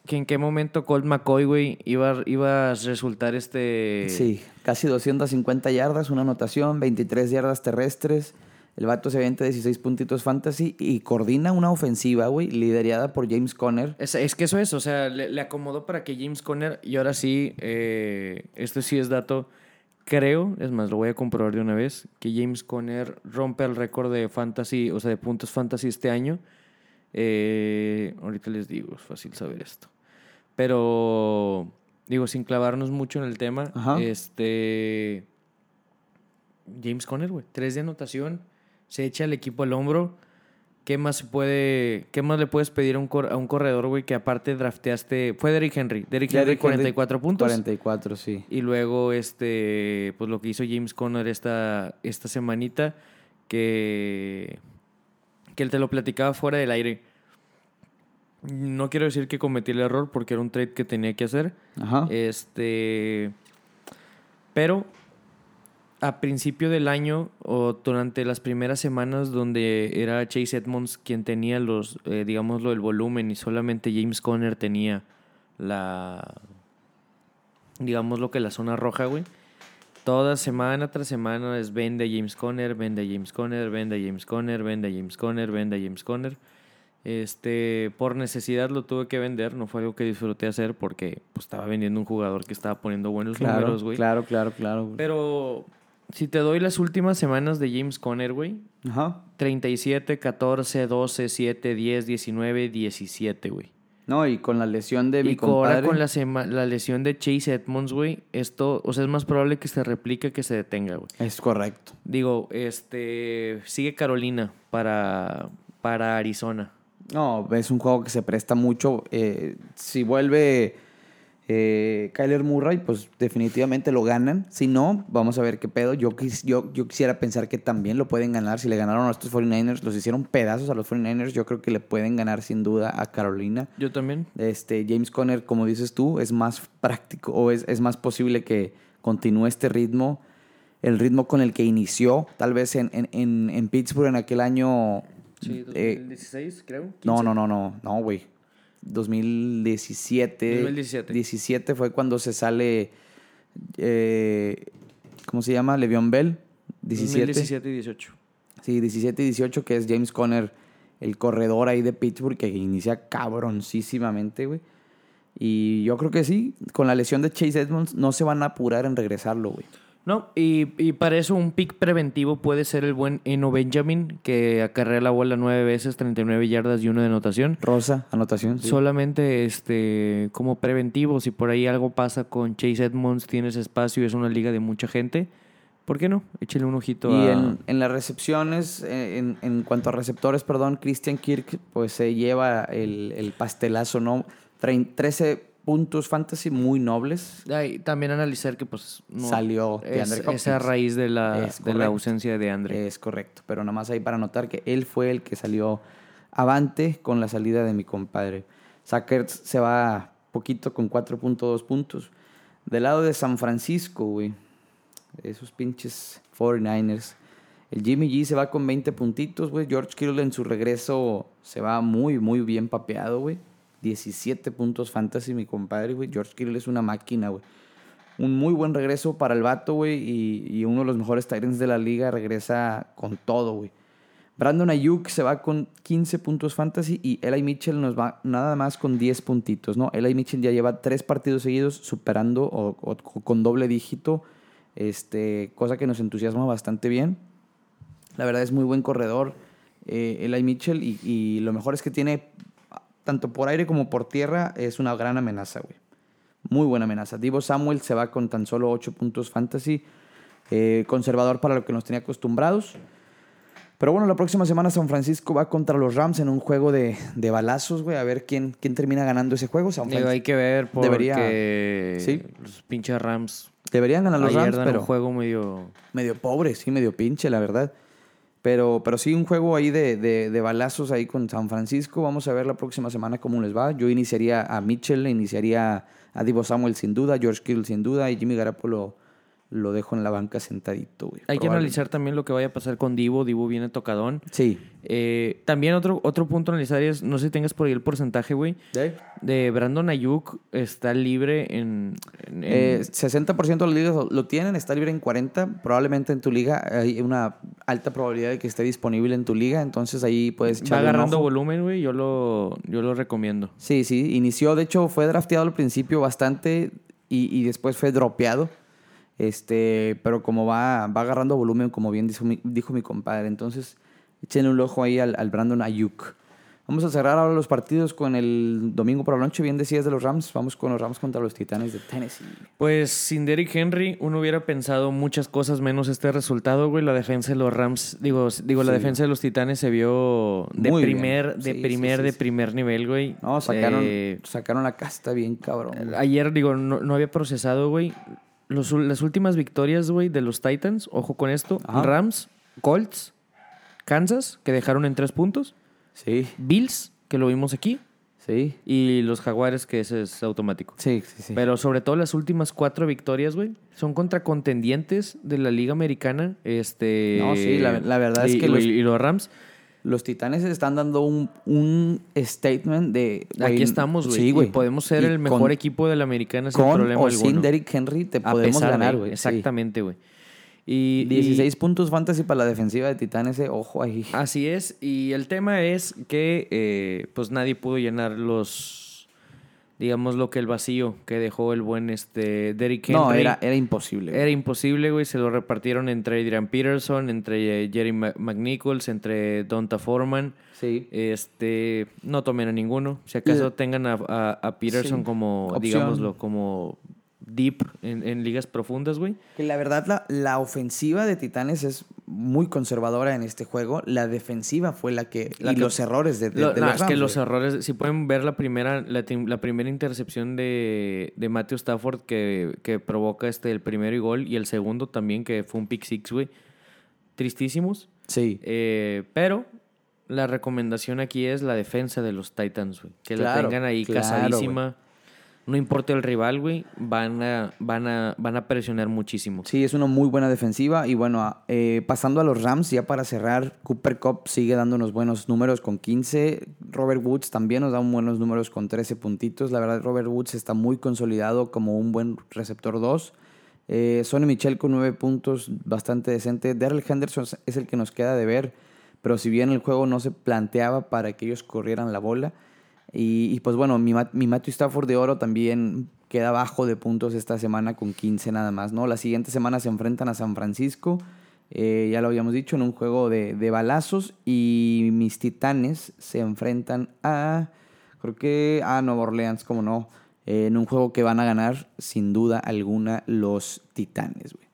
que en qué momento Colt McCoy, güey, iba, iba a resultar este... Sí, casi 250 yardas, una anotación, 23 yardas terrestres. El vato se avienta 16 puntitos fantasy y coordina una ofensiva, güey, liderada por James Conner. Es, es que eso es, o sea, le, le acomodó para que James Conner, y ahora sí, eh, esto sí es dato, creo, es más, lo voy a comprobar de una vez, que James Conner rompe el récord de fantasy, o sea, de puntos fantasy este año. Eh, ahorita les digo, es fácil saber esto. Pero, digo, sin clavarnos mucho en el tema, Ajá. este... James Conner, güey, tres de anotación, se echa el equipo al hombro. ¿Qué más puede, qué más le puedes pedir a un, cor- a un corredor, güey, que aparte drafteaste? Fue Derrick Henry. Derrick Henry, Derrick Henry, 44 puntos. 44, sí. Y luego, este, pues lo que hizo James Conner esta, esta semanita, que, que él te lo platicaba fuera del aire. No quiero decir que cometí el error porque era un trade que tenía que hacer. Ajá. Este. Pero a principio del año o durante las primeras semanas donde era Chase Edmonds quien tenía los, eh, digámoslo, el volumen y solamente James Conner tenía la, digamos lo que la zona roja, güey. Toda semana tras semana es vende a James Conner, vende a James Conner, vende a James Conner, vende a James Conner, vende a James Conner. Este, por necesidad lo tuve que vender, no fue algo que disfruté hacer porque pues, estaba vendiendo un jugador que estaba poniendo buenos claro, números, güey. claro, claro, claro. güey. Pero si te doy las últimas semanas de James Conner, güey, Ajá. 37, 14, 12, 7, 10, 19, 17, güey. No, y con la lesión de mi y ahora compadre. con la, sema- la lesión de Chase Edmonds, güey, esto, o sea, es más probable que se replique que se detenga, güey. Es correcto. Digo, este, sigue Carolina para, para Arizona. No, es un juego que se presta mucho. eh, si vuelve eh, Kyler Murray, pues definitivamente lo ganan. Si no, vamos a ver qué pedo. Yo, quis- yo, yo quisiera pensar que también lo pueden ganar. Si le ganaron a estos 49ers, los hicieron pedazos a los 49ers, yo creo que le pueden ganar sin duda a Carolina. Yo también. Este, James Conner, como dices tú, es más práctico o es, es más posible que continúe este ritmo, el ritmo con el que inició, tal vez en, en, en, en Pittsburgh en aquel año. Sí, eh, 2016, creo. no, no, no, no, no, güey. 2017. 2017. 17 fue cuando se sale. eh, ¿Cómo se llama? Le'Veon Bell. 17. 2017 y 18. Sí, 17 y 18, que es James Conner, el corredor ahí de Pittsburgh, que inicia cabroncísimamente, güey. Y yo creo que sí, con la lesión de Chase Edmonds no se van a apurar en regresarlo, güey. No, y, y para eso un pick preventivo puede ser el buen Eno Benjamin, que acarrea la bola nueve veces, 39 yardas y uno de anotación. Rosa, anotación. sí. Solamente este como preventivo, si por ahí algo pasa con Chase Edmonds, tienes espacio y es una liga de mucha gente, ¿por qué no? Échale un ojito Y a... en, en las recepciones, eh, en, en cuanto a receptores, perdón, Christian Kirk, pues se lleva el, el pastelazo, ¿no? Trein- 13 puntos fantasy muy nobles. También analizar que pues no, Salió es, DeAndre Hopkins. esa raíz de la, Es de la ausencia de Andre. Es correcto, pero nada más ahí para notar que él fue el que salió avante con la salida de mi compadre. Sackers se va poquito con 4.2 puntos. Del lado de San Francisco, güey, esos pinches 49ers. El Jimmy G se va con 20 puntitos, güey. George Kittle en su regreso se va muy, muy bien papeado, güey. 17 puntos fantasy, mi compadre, güey. George Kittle es una máquina, güey. Un muy buen regreso para el vato, güey. Y, y uno de los mejores Tyrants de la liga regresa con todo, güey. Brandon Ayuk se va con 15 puntos fantasy y Eli Mitchell nos va nada más con 10 puntitos, ¿no? Eli Mitchell ya lleva tres partidos seguidos superando o, con doble dígito, este, cosa que nos entusiasma bastante bien. La verdad es muy buen corredor eh, Eli Mitchell y, y lo mejor es que tiene, tanto por aire como por tierra, es una gran amenaza, güey. Muy buena amenaza. Divo Samuel se va con tan solo 8 puntos fantasy. eh, conservador para lo que nos tenía acostumbrados. Pero bueno, la próxima semana San Francisco va contra los Rams en un juego de, de balazos, güey. A ver quién, quién termina ganando ese juego. San Digo, hay que ver porque Debería- sí. los pinches Rams Deberían ganar los ayer Rams, pero un juego medio... medio pobre, sí, medio pinche, la verdad. Pero, pero sí, un juego ahí de, de, de balazos ahí con San Francisco. Vamos a ver la próxima semana cómo les va. Yo iniciaría a Mitchell, iniciaría a Divo Samuel sin duda, George Kittle sin duda y Jimmy Garoppolo lo dejo en la banca sentadito, güey. Hay que analizar también lo que vaya a pasar con Divo. Divo viene tocadón. Sí. Eh, también otro, otro punto a analizar es, no sé si tengas por ahí el porcentaje, güey, de Brandon Ayuk está libre en... en- en- Eh, 60% de las ligas lo, tienen, está libre en 40. Probablemente en tu liga hay una alta probabilidad de que esté disponible en tu liga, entonces ahí puedes va echarle un agarrando ojo. volumen, güey. Yo lo, yo lo recomiendo. Sí, sí, inició, de hecho fue drafteado al principio bastante y, y después fue dropeado. Este, pero como va, va agarrando volumen, como bien dijo mi, dijo mi compadre. Entonces, échenle un ojo ahí al, al Brandon Ayuk. Vamos a cerrar ahora los partidos con el domingo por la noche. Bien decías de los Rams. Vamos con los Rams contra los Titanes de Tennessee. Pues sin Derrick Henry, uno hubiera pensado muchas cosas menos este resultado, güey. La defensa de los Rams, digo, digo la defensa de los Titanes se vio de Muy primer, de Sí, primer, sí, de primer nivel, güey. No, sacaron, Eh, sacaron la casta bien cabrón. güey. ayer, digo, no, no había procesado, güey. Los- las últimas victorias, güey, de los Titans, ojo con esto. Ajá. Rams, Colts, Kansas, que dejaron en tres puntos. Sí, Bills, que lo vimos aquí. sí, Y los Jaguares, que ese es automático. sí, sí. sí. Pero sobre todo las últimas cuatro victorias, güey, son contra contendientes de la Liga Americana. Este. No, sí, la- la verdad es y- que y, los- y los Rams. Los Titanes están dando un, un statement de... güey, aquí estamos, güey. Sí, y güey. podemos ser Y el mejor con- equipo de la Americana sin Con problema o alguno. sin Derrick Henry te A podemos pesar ganar, güey. Exactamente, güey. Y, y- 16 puntos fantasy para la defensiva de Titanes, eh, ojo ahí. Así es. Y el tema es que, eh, pues nadie pudo llenar los digamos lo que el vacío que dejó el buen este Derrick Henry. No, era, era imposible. Era imposible, güey. Se lo repartieron entre Adrian Peterson, entre eh, Jerry McNichols, entre Donta Foreman. Sí. Este, no tomen a ninguno. Si acaso Y- tengan a, a- a Peterson Sí. como, Opción. digámoslo, como deep en, en ligas profundas, güey. Que la verdad, la, la ofensiva de Titanes es muy conservadora en este juego. La defensiva fue la que. La y que- los errores de, de- Lo- de no, los es que Rams, los errores, si pueden ver la primera, la, la primera intercepción de, de Matthew Stafford que, que provoca este el primero y gol y el segundo también que fue un pick six, güey. Tristísimos. Sí. Eh, pero la recomendación aquí es la defensa de los Titans, güey. Que la Claro, tengan ahí claro, casadísima. No importa el rival, güey. Van a, van a, van a presionar muchísimo. Sí, es una muy buena defensiva. Y bueno, a- eh, pasando a los Rams, ya para cerrar, Cooper Cup sigue dándonos buenos números con 15. Robert Woods también nos da buenos números con 13 puntitos. La verdad, Robert Woods está muy consolidado como un buen receptor 2. Eh, Sonny Michel con 9 puntos, bastante decente. Darrell Henderson es el que nos queda de ver. Pero si bien el juego no se planteaba para que ellos corrieran la bola. Y, pues bueno, mi, mi Matthew Stafford de oro también queda bajo de puntos esta semana con 15 nada más, ¿no? La siguiente semana se enfrentan a San Francisco, eh, ya lo habíamos dicho, en un juego de, de balazos. Y mis titanes se enfrentan a, creo que a Nueva Orleans, como no, en un juego que van a ganar sin duda alguna los titanes, güey.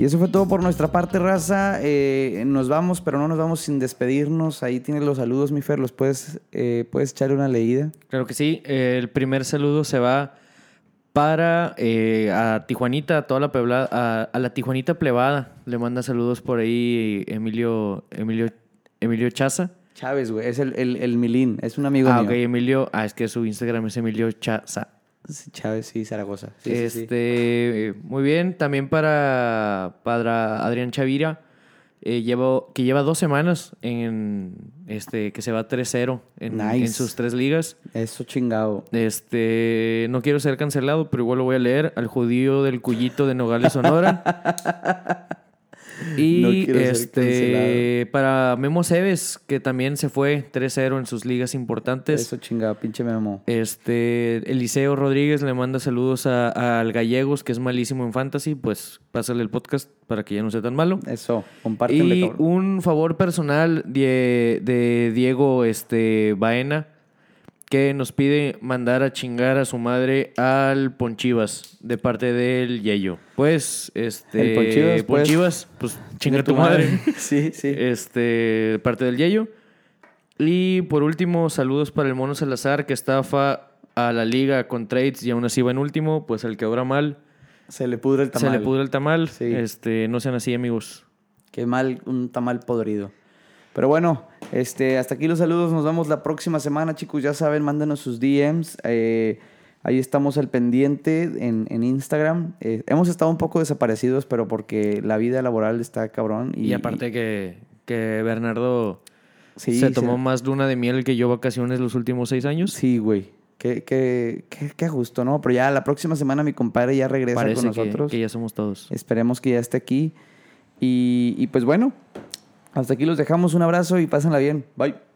Y eso fue todo por nuestra parte, raza. Eh, nos vamos, pero no nos vamos sin despedirnos. Ahí tienes los saludos, mi Fer. ¿Los puedes, eh, puedes echarle una leída? Claro que sí. Eh, el primer saludo se va para a Tijuanita, a toda la a, a la Tijuanita plebada. Le manda saludos por ahí Emilio, Emilio, Emilio Chaza. Chávez, güey. Es el, el, el Milín. Es un amigo Ah, mío. ok, Emilio. Ah, es que su Instagram es Emilio Chaza. Chávez, sí, Zaragoza. Sí, sí, sí. este, muy bien. También para, para Adrián Chavira, eh, llevo- que lleva dos semanas en este, que se va 3-0 en, Nice. en sus tres ligas. Eso chingado. Este, no quiero ser cancelado, pero igual lo voy a leer. Al judío del Cuyito de Nogales, Sonora. <laughs> y No este, para Memo Cebes, que también se fue 3-0 en sus ligas importantes. Eso chingado, pinche Memo. Este, Eliseo Rodríguez le manda saludos a- al Gallegos, que es malísimo en fantasy. Pues pásale el podcast para que ya no sea tan malo. Eso, compártenle, Y cabrón. un favor personal de, de Diego este, Baena, que nos pide mandar a chingar a su madre al Ponchivas de parte del Yeyo. Pues, este. El Ponchivas, pues. Ponchivas, pues chinga tu madre. <laughs> sí, sí. Este, de parte del Yeyo. Y por último, saludos para el Mono Salazar, que estafa a la liga con trades y aún así va en último. Pues el que obra mal, Se le pudre el tamal. se le pudre el tamal. Sí. Este, no sean así, amigos. Qué mal, un tamal podrido. Pero bueno, este, hasta aquí los saludos. Nos vemos la próxima semana, chicos. Ya saben, mándenos sus DMs. eh, ahí estamos al pendiente en, en Instagram. Eh, hemos estado un poco desaparecidos, pero porque la vida laboral está cabrón. Y, Y, aparte que, que Bernardo Sí, se sí. tomó más luna de miel que yo vacaciones los últimos seis años. Sí, güey. Qué, qué, qué, qué a gusto, ¿no? Pero ya la próxima semana mi compadre ya regresa Parece con que, nosotros. que ya somos todos. Esperemos que ya esté aquí. Y, y pues bueno, hasta aquí los dejamos. Un abrazo y pásenla bien. Bye.